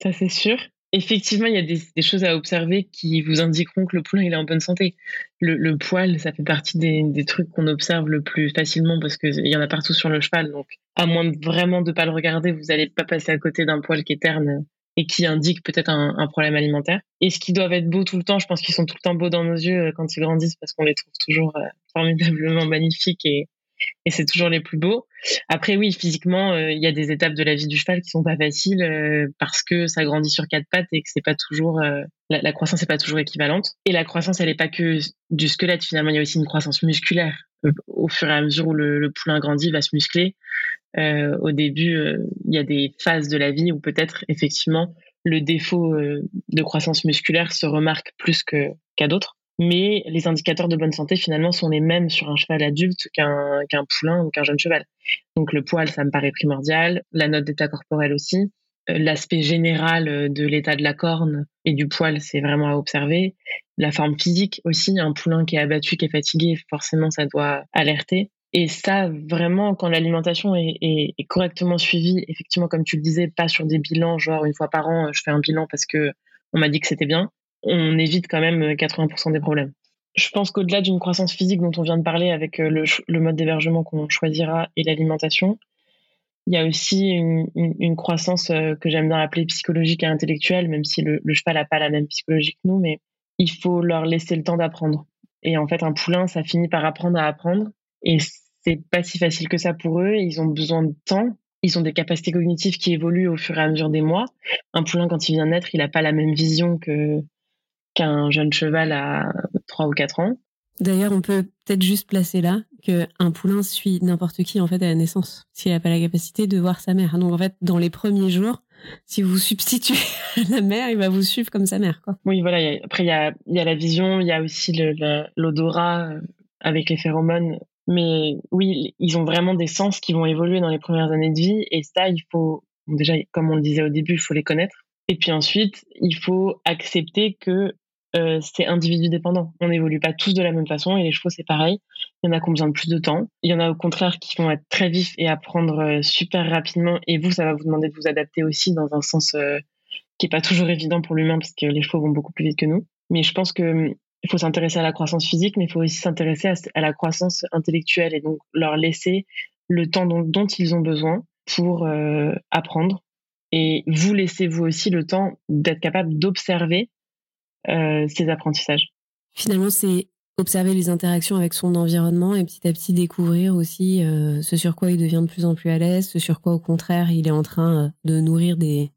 ça c'est sûr. Effectivement, il y a des, choses à observer qui vous indiqueront que le poulain il est en bonne santé. Le, poil, ça fait partie des, trucs qu'on observe le plus facilement parce qu'il y en a partout sur le cheval. Donc, à moins vraiment de pas le regarder, vous n'allez pas passer à côté d'un poil qui est terne et qui indique peut-être un, un, problème alimentaire. Et ce qui doivent être beaux tout le temps, je pense qu'ils sont tout le temps beaux dans nos yeux euh, quand ils grandissent parce qu'on les trouve toujours euh, formidablement magnifiques et, et c'est toujours les plus beaux. Après, oui, physiquement, euh, il y a des étapes de la vie du cheval qui sont pas faciles euh, parce que ça grandit sur quatre pattes et que c'est pas toujours euh, la, croissance n'est pas toujours équivalente. Et la croissance, elle est pas que du squelette. Finalement, il y a aussi une croissance musculaire. au fur et à mesure où le, poulain grandit, va se muscler. au début, il y a des phases de la vie où peut-être effectivement le défaut de croissance musculaire se remarque plus qu'à d'autres. Mais les indicateurs de bonne santé, finalement, sont les mêmes sur un cheval adulte qu'un poulain ou qu'un jeune cheval. Donc le poil, ça me paraît primordial, la note d'état corporel aussi, euh, l'aspect général euh, de l'état de la corne et du poil, c'est vraiment à observer. La forme physique aussi, un poulain qui est abattu, qui est fatigué, forcément, ça doit alerter. Et ça, vraiment, quand l'alimentation est, est, correctement suivie, effectivement, comme tu le disais, pas sur des bilans, genre une fois par an, je fais un bilan parce que on m'a dit que c'était bien, on évite quand même 80% des problèmes. Je pense qu'au-delà d'une croissance physique dont on vient de parler avec euh, le, mode d'hébergement qu'on choisira et l'alimentation, il y a aussi une croissance euh, que j'aime bien appeler psychologique et intellectuelle, même si le, le cheval n'a pas la même psychologie que nous, mais il faut leur laisser le temps d'apprendre. Et en fait, un poulain, ça finit par apprendre à apprendre. Et c'est pas si facile que ça pour eux. Ils ont besoin de temps. Ils ont des capacités cognitives qui évoluent au fur et à mesure des mois. Un poulain, quand il vient naître, il n'a pas la même vision que qu'un jeune cheval à 3 ou 4 ans. D'ailleurs, on peut peut-être juste placer là qu'un poulain suit n'importe qui en fait à la naissance, s'il n'a pas la capacité de voir sa mère. Donc en fait, dans les premiers jours, si vous substituez la mère, il va vous suivre comme sa mère. Quoi. Oui, voilà. après, il y a, y a la vision, il y a aussi l'odorat euh, avec les phéromones mais oui, ils ont vraiment des sens qui vont évoluer dans les premières années de vie. Et ça, il faut, déjà, comme on le disait au début, il faut les connaître. Et puis ensuite, il faut accepter que euh, c'est individu dépendant. On n'évolue pas tous de la même façon et les chevaux, c'est pareil. Il y en a qui ont besoin de plus de temps. Il y en a au contraire qui vont être très vifs et apprendre euh, super rapidement. Et vous, ça va vous demander de vous adapter aussi dans un sens euh, qui est pas toujours évident pour l'humain parce que les chevaux vont beaucoup plus vite que nous. Mais je pense que il faut s'intéresser à la croissance physique, mais il faut aussi s'intéresser à, la croissance intellectuelle et donc leur laisser le temps dont, ils ont besoin pour apprendre. Et vous laissez vous aussi le temps d'être capable d'observer euh, ces apprentissages. Finalement, c'est observer les interactions avec son environnement et petit à petit découvrir aussi euh, ce sur quoi il devient de plus en plus à l'aise, ce sur quoi au contraire il est en train euh, de nourrir des,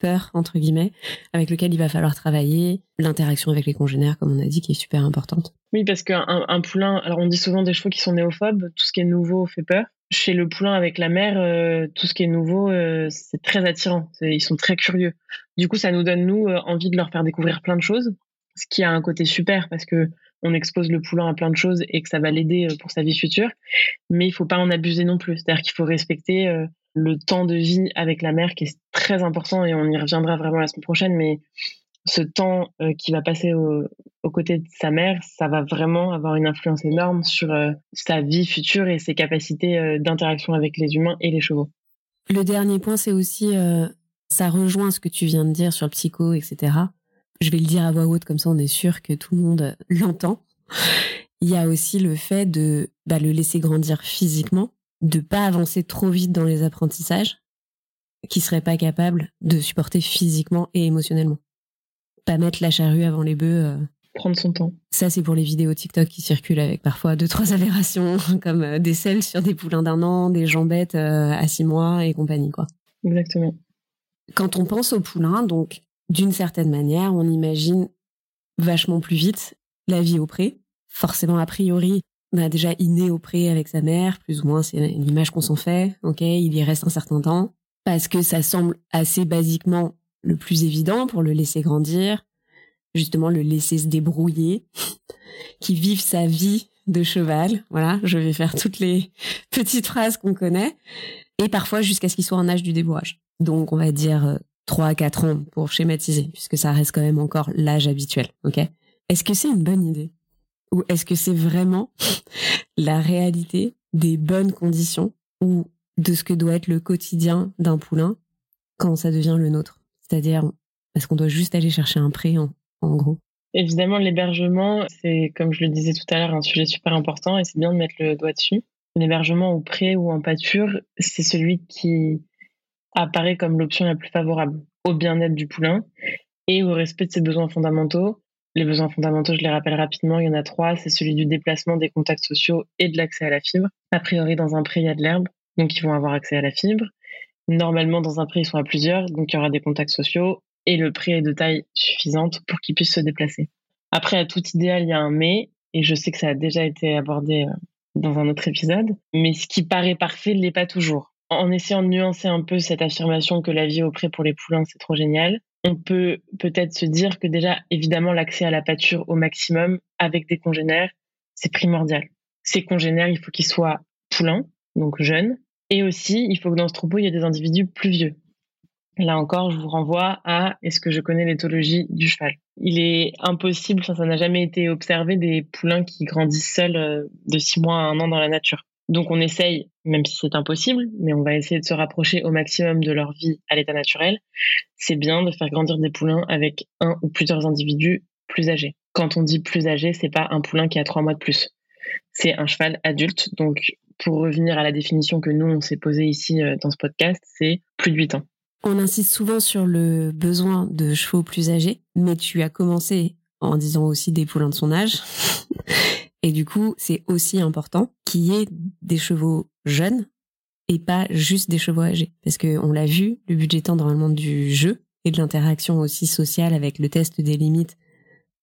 peur, entre guillemets, avec lequel il va falloir travailler, l'interaction avec les congénères, comme on a dit, qui est super importante. Oui, parce qu'un un poulain, alors on dit souvent des chevaux qui sont néophobes, tout ce qui est nouveau fait peur. Chez le poulain avec la mère, euh, tout ce qui est nouveau, euh, c'est très attirant. Ils sont très curieux. Du coup, ça nous donne, nous, euh, envie de leur faire découvrir plein de choses, ce qui a un côté super parce que on expose le poulain à plein de choses et que ça va l'aider pour sa vie future. Mais il faut pas en abuser non plus. C'est-à-dire qu'il faut respecter le temps de vie avec la mère qui est très important et on y reviendra vraiment la semaine prochaine, mais ce temps euh, qui va passer au, aux côtés de sa mère, ça va vraiment avoir une influence énorme sur euh, sa vie future et ses capacités euh, d'interaction avec les humains et les chevaux. Le dernier point, c'est aussi, ça rejoint ce que tu viens de dire sur le psycho, etc. Je vais le dire à voix haute, comme ça on est sûr que tout le monde l'entend. Il y a aussi le fait de bah, le laisser grandir physiquement de pas avancer trop vite dans les apprentissages qui serait pas capable de supporter physiquement et émotionnellement. Pas mettre la charrue avant les bœufs. Euh. Prendre son temps. Ça, c'est pour les vidéos TikTok qui circulent avec parfois deux, trois aberrations, comme euh, des selles sur des poulains d'un an, des jambettes euh, à six mois et compagnie, quoi. Exactement. Quand on pense aux poulains, donc, d'une certaine manière, on imagine vachement plus vite la vie au pré. Forcément, a priori, on a déjà inné au pré avec sa mère, plus ou moins, c'est une image qu'on s'en fait. Ok, il y reste un certain temps parce que ça semble assez basiquement le plus évident pour le laisser grandir, justement le laisser se débrouiller, qui vive sa vie de cheval. Voilà, je vais faire toutes les petites phrases qu'on connaît, et parfois jusqu'à ce qu'il soit en âge du débourrage. Donc on va dire 3 à 4 ans pour schématiser, puisque ça reste quand même encore l'âge habituel. Est-ce que c'est une bonne idée? Ou est-ce que c'est vraiment la réalité des bonnes conditions ou de ce que doit être le quotidien d'un poulain quand ça devient le nôtre? C'est-à-dire, est-ce qu'on doit juste aller chercher un pré en, gros? Évidemment, l'hébergement, c'est, comme je le disais tout à l'heure, un sujet super important et c'est bien de mettre le doigt dessus. L'hébergement au pré ou en pâture, c'est celui qui apparaît comme l'option la plus favorable au bien-être du poulain et au respect de ses besoins fondamentaux les besoins fondamentaux, je les rappelle rapidement, il y en a trois. C'est celui du déplacement des contacts sociaux et de l'accès à la fibre. A priori, dans un pré, il y a de l'herbe, donc ils vont avoir accès à la fibre. Normalement, dans un pré, ils sont à plusieurs, donc il y aura des contacts sociaux et le pré est de taille suffisante pour qu'ils puissent se déplacer. Après, à tout idéal, il y a un mais, et je sais que ça a déjà été abordé euh, dans un autre épisode, mais ce qui paraît parfait ne l'est pas toujours. En essayant de nuancer un peu cette affirmation que la vie au pré pour les poulains, c'est trop génial, on peut peut-être se dire que déjà, évidemment, l'accès à la pâture au maximum avec des congénères, c'est primordial. Ces congénères, il faut qu'ils soient poulains, donc jeunes, et aussi, il faut que dans ce troupeau, il y ait des individus plus vieux. Là encore, je vous renvoie à est-ce que je connais l'éthologie du cheval? Il est impossible, ça n'a jamais été observé des poulains qui grandissent seuls euh, de six mois à un an dans la nature. Donc on essaye, même si c'est impossible, mais on va essayer de se rapprocher au maximum de leur vie à l'état naturel. C'est bien de faire grandir des poulains avec un ou plusieurs individus plus âgés. Quand on dit plus âgé, c'est pas un poulain qui a trois mois de plus. C'est un cheval adulte. Donc pour revenir à la définition que nous on s'est posée ici euh, dans ce podcast, c'est plus de 8 ans. On insiste souvent sur le besoin de chevaux plus âgés, mais tu as commencé en disant aussi des poulains de son âge. Et du coup, c'est aussi important qu'il y ait des chevaux jeunes et pas juste des chevaux âgés. Parce que on l'a vu, le budget étant dans le monde du jeu et de l'interaction aussi sociale avec le test des limites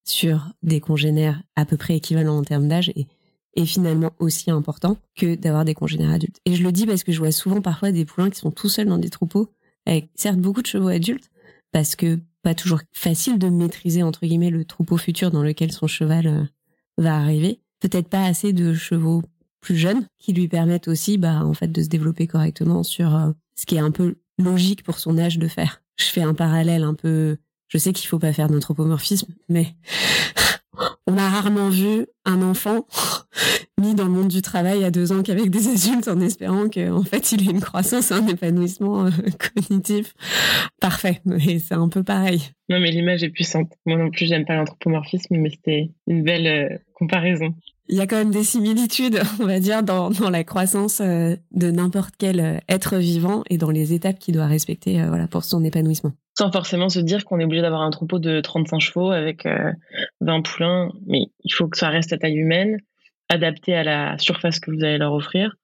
sur des congénères à peu près équivalents en termes d'âge est, est finalement aussi important que d'avoir des congénères adultes. Et je le dis parce que je vois souvent parfois des poulains qui sont tout seuls dans des troupeaux avec certes beaucoup de chevaux adultes parce que pas toujours facile de maîtriser entre guillemets le troupeau futur dans lequel son cheval euh, va arriver peut-être pas assez de chevaux plus jeunes qui lui permettent aussi bah en fait de se développer correctement sur euh, ce qui est un peu logique pour son âge de faire. Je fais un parallèle un peu je sais qu'il faut pas faire d'anthropomorphisme mais on a rarement vu un enfant mis dans le monde du travail à deux ans qu'avec des adultes en espérant qu'en fait il ait une croissance, un épanouissement euh, cognitif parfait. Mais c'est un peu pareil. Non mais l'image est puissante. Moi non plus j'aime pas l'anthropomorphisme mais c'était une belle euh, comparaison. Il y a quand même des similitudes, on va dire, dans, dans la croissance euh, de n'importe quel être vivant et dans les étapes qu'il doit respecter voilà, pour son épanouissement sans forcément se dire qu'on est obligé d'avoir un troupeau de 35 chevaux avec 20 poulains, mais il faut que ça reste à taille humaine, adapté à la surface que vous allez leur offrir.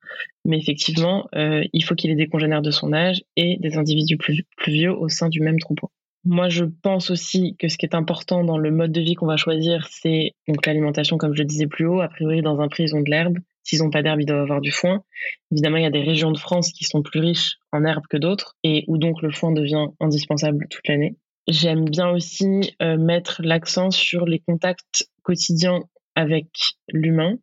Mais effectivement, euh, il faut qu'il ait des congénères de son âge et des individus plus, vieux au sein du même troupeau. Moi, je pense aussi que ce qui est important dans le mode de vie qu'on va choisir, c'est donc l'alimentation, comme je le disais plus haut. A priori, dans un prix, ils ont de l'herbe. S'ils n'ont pas d'herbe, ils doivent avoir du foin. Évidemment, il y a des régions de France qui sont plus riches en herbe que d'autres et où donc le foin devient indispensable toute l'année. J'aime bien aussi euh, mettre l'accent sur les contacts quotidiens avec l'humain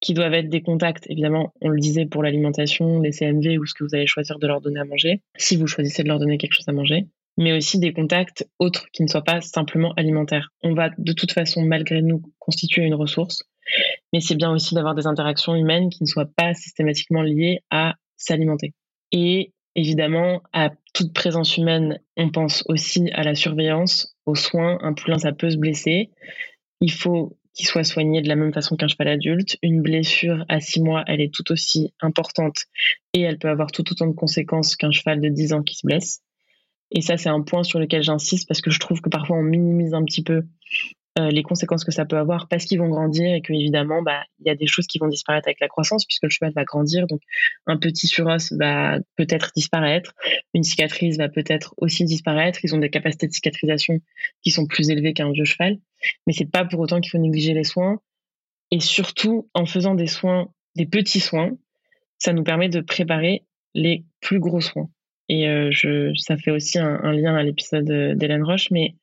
qui doivent être des contacts, évidemment, on le disait pour l'alimentation, les CMV ou ce que vous allez choisir de leur donner à manger, si vous choisissez de leur donner quelque chose à manger, mais aussi des contacts autres qui ne soient pas simplement alimentaires. On va de toute façon, malgré nous, constituer une ressource, mais c'est bien aussi d'avoir des interactions humaines qui ne soient pas systématiquement liées à s'alimenter. Et évidemment, à toute présence humaine, on pense aussi à la surveillance, aux soins. Un poulain, ça peut se blesser. Il faut qui soit soigné de la même façon qu'un cheval adulte. Une blessure à 6 mois, elle est tout aussi importante et elle peut avoir tout autant de conséquences qu'un cheval de 10 ans qui se blesse. Et ça, c'est un point sur lequel j'insiste parce que je trouve que parfois on minimise un petit peu euh, les conséquences que ça peut avoir parce qu'ils vont grandir et qu'évidemment, bah, il y a des choses qui vont disparaître avec la croissance puisque le cheval va grandir. Donc, un petit suros va peut-être disparaître, une cicatrice va peut-être aussi disparaître. Ils ont des capacités de cicatrisation qui sont plus élevées qu'un vieux cheval, mais c'est pas pour autant qu'il faut négliger les soins. Et surtout, en faisant des soins, des petits soins, ça nous permet de préparer les plus gros soins. Et euh, je, ça fait aussi un, un lien à l'épisode d'Hélène Roche, mais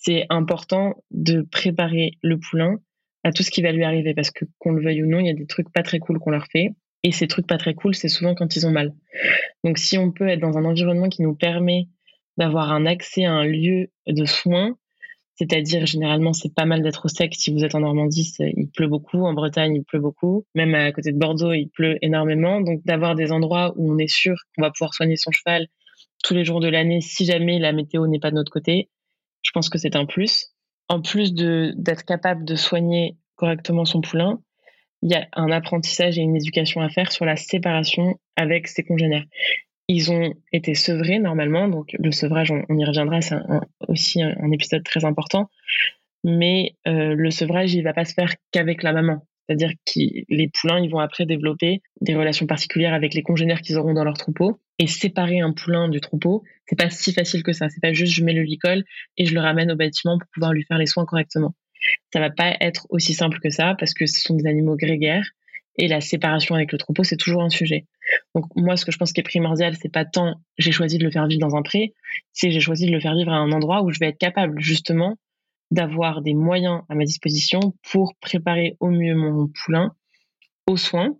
c'est important de préparer le poulain à tout ce qui va lui arriver parce que qu'on le veuille ou non, il y a des trucs pas très cool qu'on leur fait et ces trucs pas très cool, c'est souvent quand ils ont mal. Donc si on peut être dans un environnement qui nous permet d'avoir un accès à un lieu de soins, c'est-à-dire généralement c'est pas mal d'être au sec. Si vous êtes en Normandie, il pleut beaucoup, en Bretagne il pleut beaucoup, même à côté de Bordeaux il pleut énormément, donc d'avoir des endroits où on est sûr qu'on va pouvoir soigner son cheval tous les jours de l'année si jamais la météo n'est pas de notre côté, je pense que c'est un plus. En plus d'être capable de soigner correctement son poulain, il y a un apprentissage et une éducation à faire sur la séparation avec ses congénères. Ils ont été sevrés normalement, donc le sevrage, on, y reviendra, c'est aussi un, épisode très important. Mais euh, le sevrage, il va pas se faire qu'avec la maman. C'est-à-dire que les poulains, ils vont après développer des relations particulières avec les congénères qu'ils auront dans leur troupeau. Et séparer un poulain du troupeau, c'est pas si facile que ça. C'est pas juste je mets le licol et je le ramène au bâtiment pour pouvoir lui faire les soins correctement. Ça va pas être aussi simple que ça parce que ce sont des animaux grégaires Et la séparation avec le troupeau, c'est toujours un sujet. Donc moi, ce que je pense qui est primordial, c'est pas tant j'ai choisi de le faire vivre dans un pré, c'est j'ai choisi de le faire vivre à un endroit où je vais être capable justement d'avoir des moyens à ma disposition pour préparer au mieux mon poulain aux soins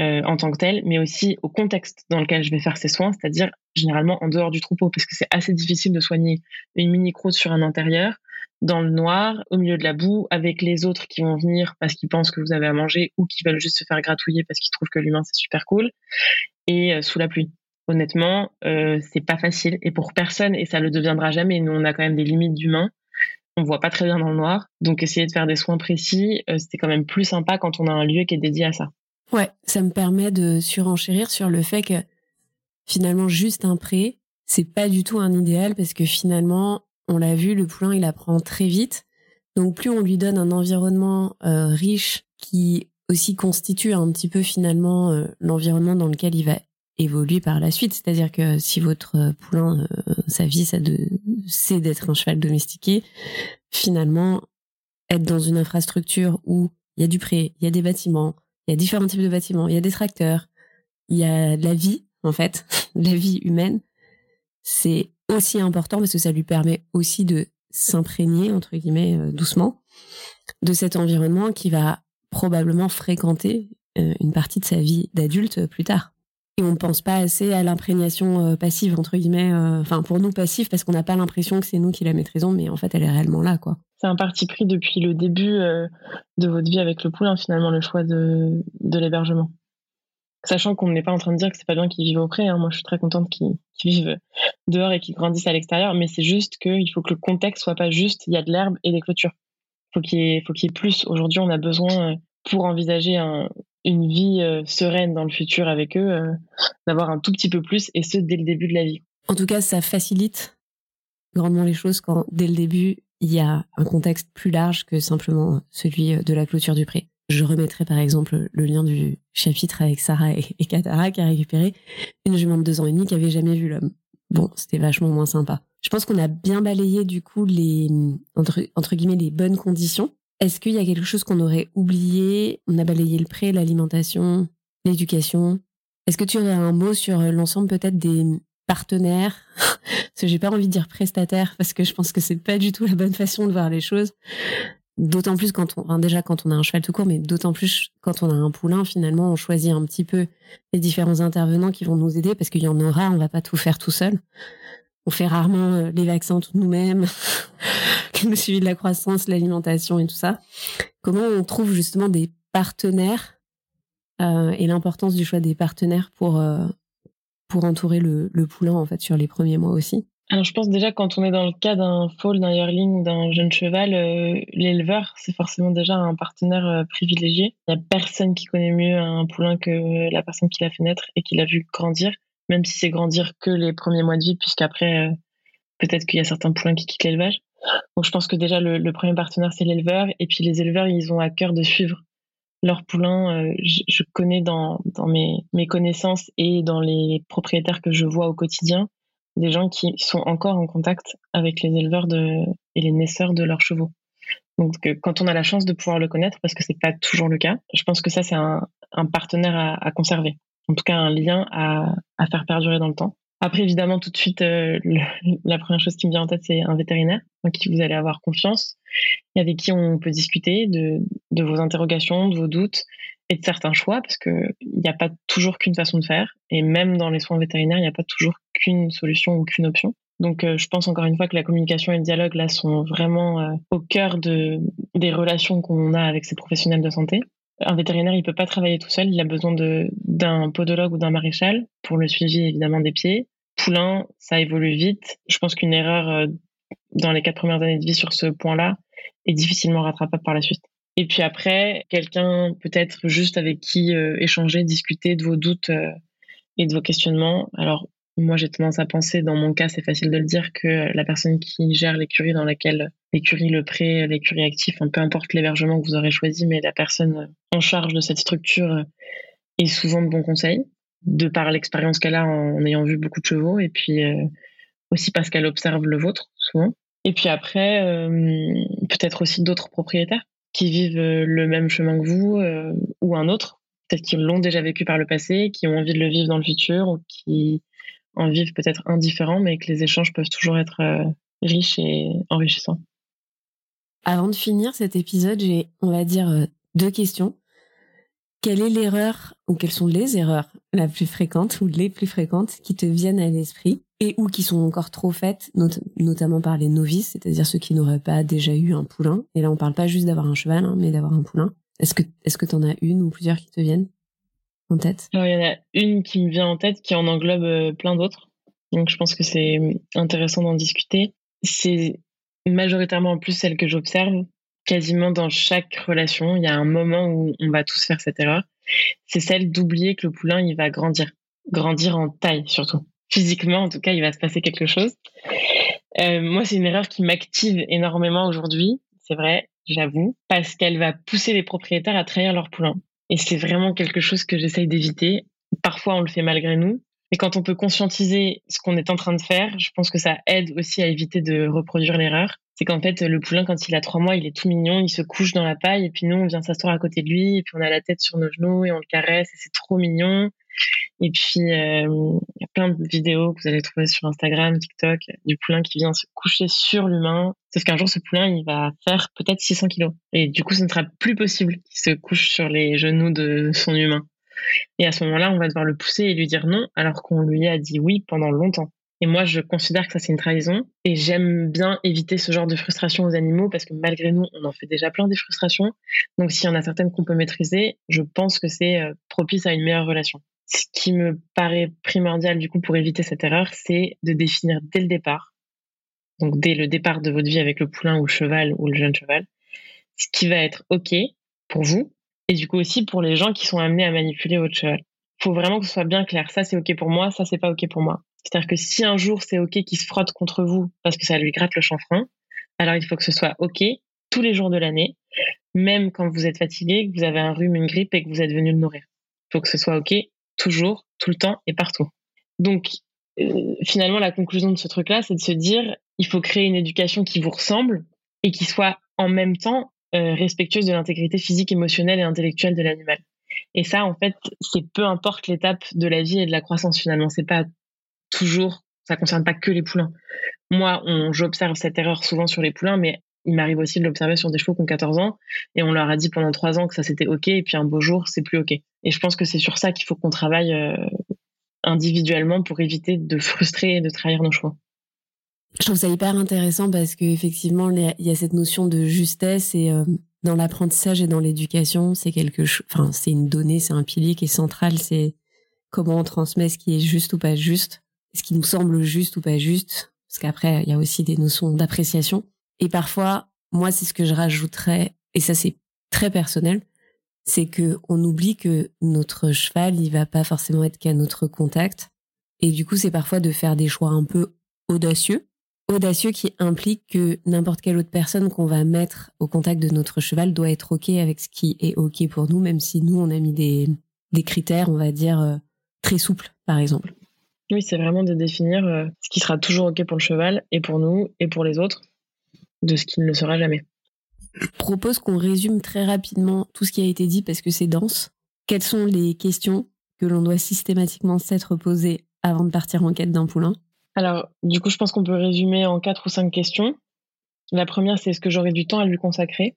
euh, en tant que tel, mais aussi au contexte dans lequel je vais faire ces soins, c'est-à-dire généralement en dehors du troupeau, parce que c'est assez difficile de soigner une mini croûte sur un intérieur, dans le noir, au milieu de la boue, avec les autres qui vont venir parce qu'ils pensent que vous avez à manger ou qui veulent juste se faire gratouiller parce qu'ils trouvent que l'humain c'est super cool, et euh, sous la pluie. Honnêtement, euh, c'est pas facile et pour personne et ça le deviendra jamais. Nous, on a quand même des limites d'humain. On voit pas très bien dans le noir, donc essayer de faire des soins précis, euh, c'était quand même plus sympa quand on a un lieu qui est dédié à ça. Ouais, ça me permet de surenchérir sur le fait que finalement juste un pré, c'est pas du tout un idéal parce que finalement, on l'a vu, le poulain il apprend très vite. Donc plus on lui donne un environnement euh, riche qui aussi constitue un petit peu finalement euh, l'environnement dans lequel il va évoluer par la suite. C'est-à-dire que si votre poulain, euh, sa vie, ça c'est d'être un cheval domestiqué, finalement, être dans une infrastructure où il y a du pré, il y a des bâtiments, il y a différents types de bâtiments, il y a des tracteurs, il y a la vie, en fait, la vie humaine. C'est aussi important parce que ça lui permet aussi de s'imprégner, entre guillemets, euh, doucement, de cet environnement qui va probablement fréquenter euh, une partie de sa vie d'adulte plus tard. Et on ne pense pas assez à l'imprégnation euh, passive, entre guillemets, enfin pour nous passive, parce qu'on n'a pas l'impression que c'est nous qui la maîtrisons, mais en fait elle est réellement là, quoi c'est un parti pris depuis le début euh, de votre vie avec le poulain, finalement, le choix de, de l'hébergement. Sachant qu'on n'est pas en train de dire que c'est pas bien qu'ils vivent au pré. Hein. Moi, je suis très contente qu'ils vivent dehors et qu'ils grandissent à l'extérieur. Mais c'est juste qu'il faut que le contexte soit pas juste. Il y a de l'herbe et des clôtures. Ait, faut qu'il y ait plus. Aujourd'hui, on a besoin, euh, pour envisager un, une vie euh, sereine dans le futur avec eux, d'avoir un tout petit peu plus et ce, dès le début de la vie. En tout cas, ça facilite grandement les choses quand, dès le début, il y a un contexte plus large que simplement celui de la clôture du pré. Je remettrai par exemple le lien du chapitre avec Sarah et, Katara qui a récupéré une jument de deux ans et demi qui avait jamais vu l'homme. Bon, c'était vachement moins sympa. Je pense qu'on a bien balayé du coup les entre guillemets les bonnes conditions. Est-ce qu'il y a quelque chose qu'on aurait oublié? On a balayé le pré, l'alimentation, l'éducation. Est-ce que tu aurais un mot sur l'ensemble peut-être des partenaire, parce que j'ai pas envie de dire prestataire, parce que je pense que c'est pas du tout la bonne façon de voir les choses. D'autant plus quand on, enfin déjà quand on a un cheval tout court, mais d'autant plus quand on a un poulain, finalement, on choisit un petit peu les différents intervenants qui vont nous aider, parce qu'il y en aura, on va pas tout faire tout seul. On fait rarement euh, les vaccins toutes nous-mêmes, le suivi de la croissance, l'alimentation et tout ça. Comment on trouve justement des partenaires euh, et l'importance du choix des partenaires pour euh, pour entourer le, poulain en fait sur les premiers mois aussi? Alors je pense déjà quand on est dans le cas d'un foal, d'un yearling d'un jeune cheval, l'éleveur c'est forcément déjà un partenaire privilégié. Il n'y a personne qui connaît mieux un poulain que la personne qui l'a fait naître et qui l'a vu grandir, même si c'est grandir que les premiers mois de vie, puisqu'après euh, peut-être qu'il y a certains poulains qui quittent l'élevage. Donc je pense que déjà le, premier partenaire c'est l'éleveur et puis les éleveurs ils ont à cœur de suivre leurs poulains, euh, je, connais dans, mes, connaissances et dans les propriétaires que je vois au quotidien des gens qui sont encore en contact avec les éleveurs de, et les naisseurs de leurs chevaux. Donc, euh, quand on a la chance de pouvoir le connaître, parce que c'est pas toujours le cas, je pense que ça, c'est un, partenaire à, conserver. En tout cas, un lien à, faire perdurer dans le temps. Après, évidemment, tout de suite, euh, la première chose qui me vient en tête, c'est un vétérinaire en qui vous allez avoir confiance et avec qui on peut discuter de, vos interrogations, de vos doutes et de certains choix, parce qu'il n'y a pas toujours qu'une façon de faire. Et même dans les soins vétérinaires, il n'y a pas toujours qu'une solution ou qu'une option. Donc, euh, je pense encore une fois que la communication et le dialogue là sont vraiment euh, au cœur de, des relations qu'on a avec ces professionnels de santé. Un vétérinaire, il peut pas travailler tout seul. Il a besoin d'un podologue ou d'un maréchal pour le suivi évidemment des pieds. Poulain, ça évolue vite. Je pense qu'une erreur euh, dans les quatre premières années de vie sur ce point-là est difficilement rattrapable par la suite. Et puis après, quelqu'un peut-être juste avec qui euh, échanger, discuter de vos doutes euh, et de vos questionnements. Alors moi, j'ai tendance à penser, dans mon cas, c'est facile de le dire, que la personne qui gère l'écurie dans laquelle l'écurie, le pré, l'écurie actif, peu importe l'hébergement que vous aurez choisi, mais la personne en charge de cette structure est souvent de bons conseils, de par l'expérience qu'elle a en, ayant vu beaucoup de chevaux, et puis euh, aussi parce qu'elle observe le vôtre, souvent. Et puis après, euh, peut-être aussi d'autres propriétaires qui vivent euh, le même chemin que vous ou un autre, peut-être qu'ils l'ont déjà vécu par le passé, qui ont envie de le vivre dans le futur ou qui en vivent peut-être indifférents, mais que les échanges peuvent toujours être euh, riches et enrichissants. Avant de finir cet épisode, j'ai, on va dire, euh, deux questions. Quelle est l'erreur, ou quelles sont les erreurs la plus fréquentes ou les plus fréquentes qui te viennent à l'esprit et ou qui sont encore trop faites, notamment par les novices, c'est-à-dire ceux qui n'auraient pas déjà eu un poulain? Et là, on parle pas juste d'avoir un cheval, hein, mais d'avoir un poulain. Est-ce que est-ce que t'en as une ou plusieurs qui te viennent? En tête Il y en a une qui me vient en tête qui en englobe euh, plein d'autres. Donc je pense que c'est intéressant d'en discuter. C'est majoritairement en plus celle que j'observe. Quasiment dans chaque relation, il y a un moment où on va tous faire cette erreur. C'est celle d'oublier que le poulain, il va grandir. Grandir en taille surtout. Physiquement, en tout cas, il va se passer quelque chose. Euh, moi, c'est une erreur qui m'active énormément aujourd'hui. C'est vrai, j'avoue, parce qu'elle va pousser les propriétaires à trahir leur poulain. Et c'est vraiment quelque chose que j'essaye d'éviter. Parfois, on le fait malgré nous. Et quand on peut conscientiser ce qu'on est en train de faire, je pense que ça aide aussi à éviter de reproduire l'erreur. C'est qu'en fait, le poulain, quand il a trois mois, il est tout mignon, il se couche dans la paille, et puis nous, on vient s'asseoir à côté de lui, et puis on a la tête sur nos genoux, et on le caresse, et c'est trop mignon. Et puis, euh, il y a plein de vidéos que vous allez trouver sur Instagram, TikTok, du poulain qui vient se coucher sur l'humain. Sauf qu'un jour, ce poulain, il va faire peut-être 600 kilos. Et du coup, ce ne sera plus possible qu'il se couche sur les genoux de son humain. Et à ce moment-là, on va devoir le pousser et lui dire non, alors qu'on lui a dit oui pendant longtemps. Et moi, je considère que ça, c'est une trahison. Et j'aime bien éviter ce genre de frustration aux animaux parce que malgré nous, on en fait déjà plein des frustrations. Donc, s'il y en a certaines qu'on peut maîtriser, je pense que c'est euh, propice à une meilleure relation ce qui me paraît primordial du coup pour éviter cette erreur, c'est de définir dès le départ, donc dès le départ de votre vie avec le poulain ou le cheval ou le jeune cheval, ce qui va être OK pour vous et du coup aussi pour les gens qui sont amenés à manipuler votre cheval. Il faut vraiment que ce soit bien clair. Ça, c'est OK pour moi, ça, c'est pas OK pour moi. C'est-à-dire que si un jour c'est OK qu'il se frotte contre vous parce que ça lui gratte le chanfrein, alors il faut que ce soit OK tous les jours de l'année, même quand vous êtes fatigué, que vous avez un rhume, une grippe et que vous êtes venu le nourrir. Il faut que ce soit OK toujours, tout le temps et partout. Donc, euh, finalement, la conclusion de ce truc-là, c'est de se dire, il faut créer une éducation qui vous ressemble et qui soit en même temps euh, respectueuse de l'intégrité physique, émotionnelle et intellectuelle de l'animal. Et ça, en fait, c'est peu importe l'étape de la vie et de la croissance finalement. C'est pas toujours, ça concerne pas que les poulains. Moi, j'observe cette erreur souvent sur les poulains, mais il m'arrive aussi de l'observer sur des chevaux qui ont 14 ans et on leur a dit pendant 3 ans que ça c'était ok et puis un beau jour c'est plus ok. Et je pense que c'est sur ça qu'il faut qu'on travaille euh, individuellement pour éviter de frustrer et de trahir nos choix. Je trouve ça hyper intéressant parce qu'effectivement il y a cette notion de justesse et euh, dans l'apprentissage et dans l'éducation c'est quelque enfin c'est une donnée, c'est un pilier qui est central, c'est comment on transmet ce qui est juste ou pas juste, ce qui nous semble juste ou pas juste, parce qu'après il y a aussi des notions d'appréciation. Et parfois, moi, c'est ce que je rajouterais, et ça c'est très personnel, c'est que on oublie que notre cheval, il va pas forcément être qu'à notre contact. Et du coup, c'est parfois de faire des choix un peu audacieux. Audacieux qui implique que n'importe quelle autre personne qu'on va mettre au contact de notre cheval doit être OK avec ce qui est OK pour nous, même si nous, on a mis des, critères, on va dire, euh, très souples, par exemple. Oui, c'est vraiment de définir euh, ce qui sera toujours OK pour le cheval et pour nous et pour les autres de ce qui ne le sera jamais. Je propose qu'on résume très rapidement tout ce qui a été dit parce que c'est dense. Quelles sont les questions que l'on doit systématiquement s'être posées avant de partir en quête d'un poulain? Alors, du coup, je pense qu'on peut résumer en quatre ou cinq questions. La première, c'est est-ce que j'aurai du temps à lui consacrer?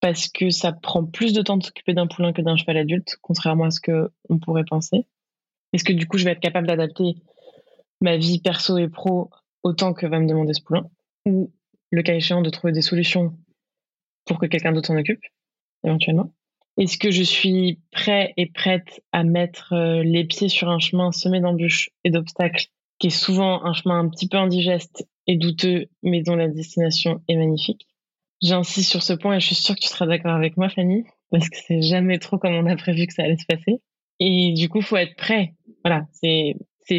Parce que ça prend plus de temps de s'occuper d'un poulain que d'un cheval adulte, contrairement à ce qu'on pourrait penser. Est-ce que du coup, je vais être capable d'adapter ma vie perso et pro autant que va me demander ce poulain? Ou le cas échéant, de trouver des solutions pour que quelqu'un d'autre s'en occupe, éventuellement. Est-ce que je suis prêt et prête à mettre euh, les pieds sur un chemin semé d'embûches et d'obstacles, qui est souvent un chemin un petit peu indigeste et douteux, mais dont la destination est magnifique? J'insiste sur ce point et je suis sûre que tu seras d'accord avec moi, Fanny, parce que c'est jamais trop comme on a prévu que ça allait se passer. Et du coup, faut être prêt. Voilà, c'est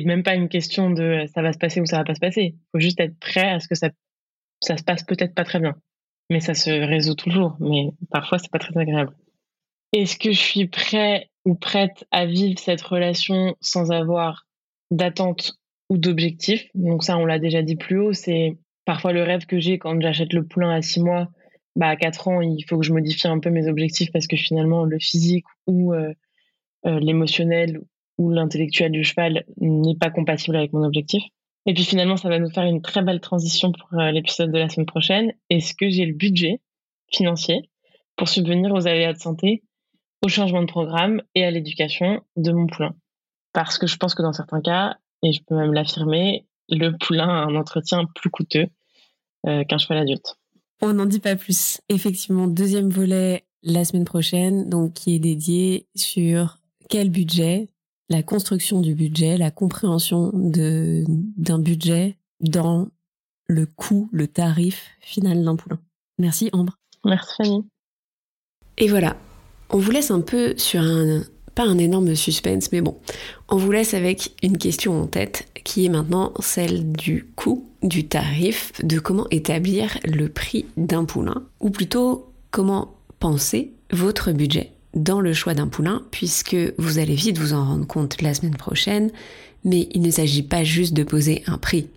même pas une question de ça va se passer ou ça va pas se passer. Faut juste être prêt à ce que ça ça se passe peut-être pas très bien, mais ça se résout toujours. Mais parfois, c'est pas très agréable. Est-ce que je suis prêt ou prête à vivre cette relation sans avoir d'attente ou d'objectif? Donc ça, on l'a déjà dit plus haut, c'est parfois le rêve que j'ai quand j'achète le poulain à six mois. Bah, à 4 ans, il faut que je modifie un peu mes objectifs parce que finalement, le physique ou euh, euh, l'émotionnel ou l'intellectuel du cheval n'est pas compatible avec mon objectif. Et puis finalement, ça va nous faire une très belle transition pour euh, l'épisode de la semaine prochaine. Est-ce que j'ai le budget financier pour subvenir aux aléas de santé, au changement de programme et à l'éducation de mon poulain? Parce que je pense que dans certains cas, et je peux même l'affirmer, le poulain a un entretien plus coûteux euh, qu'un cheval adulte. On n'en dit pas plus. Effectivement, deuxième volet la semaine prochaine, donc qui est dédié sur quel budget, la construction du budget, la compréhension de d'un budget dans le coût, le tarif final d'un poulain. Merci Ambre. Merci Fanny. Et voilà, on vous laisse un peu sur un pas un énorme suspense, mais bon, on vous laisse avec une question en tête qui est maintenant celle du coût, du tarif, de comment établir le prix d'un poulain, ou plutôt comment penser votre budget dans le choix d'un poulain, puisque vous allez vite vous en rendre compte la semaine prochaine, mais il ne s'agit pas juste de poser un prix,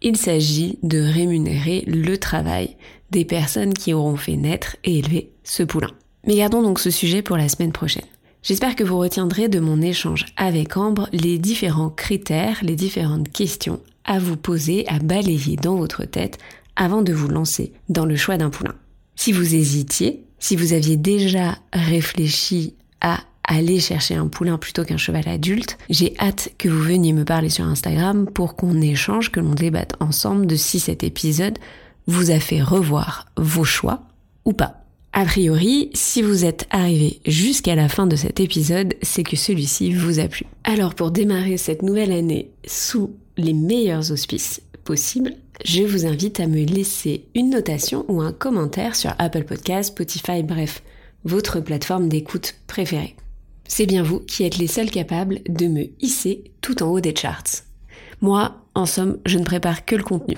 il s'agit de rémunérer le travail des personnes qui auront fait naître et élever ce poulain. Mais gardons donc ce sujet pour la semaine prochaine. J'espère que vous retiendrez de mon échange avec Ambre les différents critères, les différentes questions à vous poser, à balayer dans votre tête avant de vous lancer dans le choix d'un poulain. Si vous hésitiez, si vous aviez déjà réfléchi à aller chercher un poulain plutôt qu'un cheval adulte, j'ai hâte que vous veniez me parler sur Instagram pour qu'on échange, que l'on débatte ensemble de si cet épisode vous a fait revoir vos choix ou pas. A priori, si vous êtes arrivé jusqu'à la fin de cet épisode, c'est que celui-ci vous a plu. Alors pour démarrer cette nouvelle année sous les meilleurs auspices possibles, je vous invite à me laisser une notation ou un commentaire sur Apple Podcasts, Spotify, bref, votre plateforme d'écoute préférée. C'est bien vous qui êtes les seuls capables de me hisser tout en haut des charts. Moi, en somme, je ne prépare que le contenu.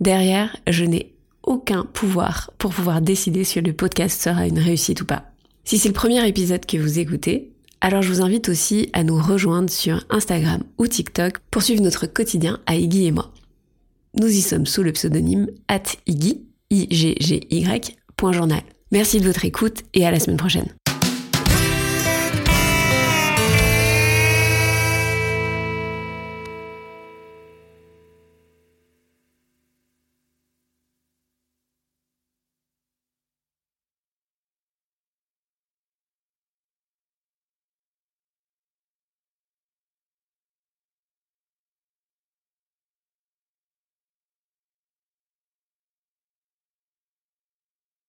Derrière, je n'ai aucun pouvoir pour pouvoir décider si le podcast sera une réussite ou pas. Si c'est le premier épisode que vous écoutez, alors je vous invite aussi à nous rejoindre sur Instagram ou TikTok pour suivre notre quotidien à Iggy et moi. Nous y sommes sous le pseudonyme at I-G-G-Y, Merci de votre écoute et à la semaine prochaine.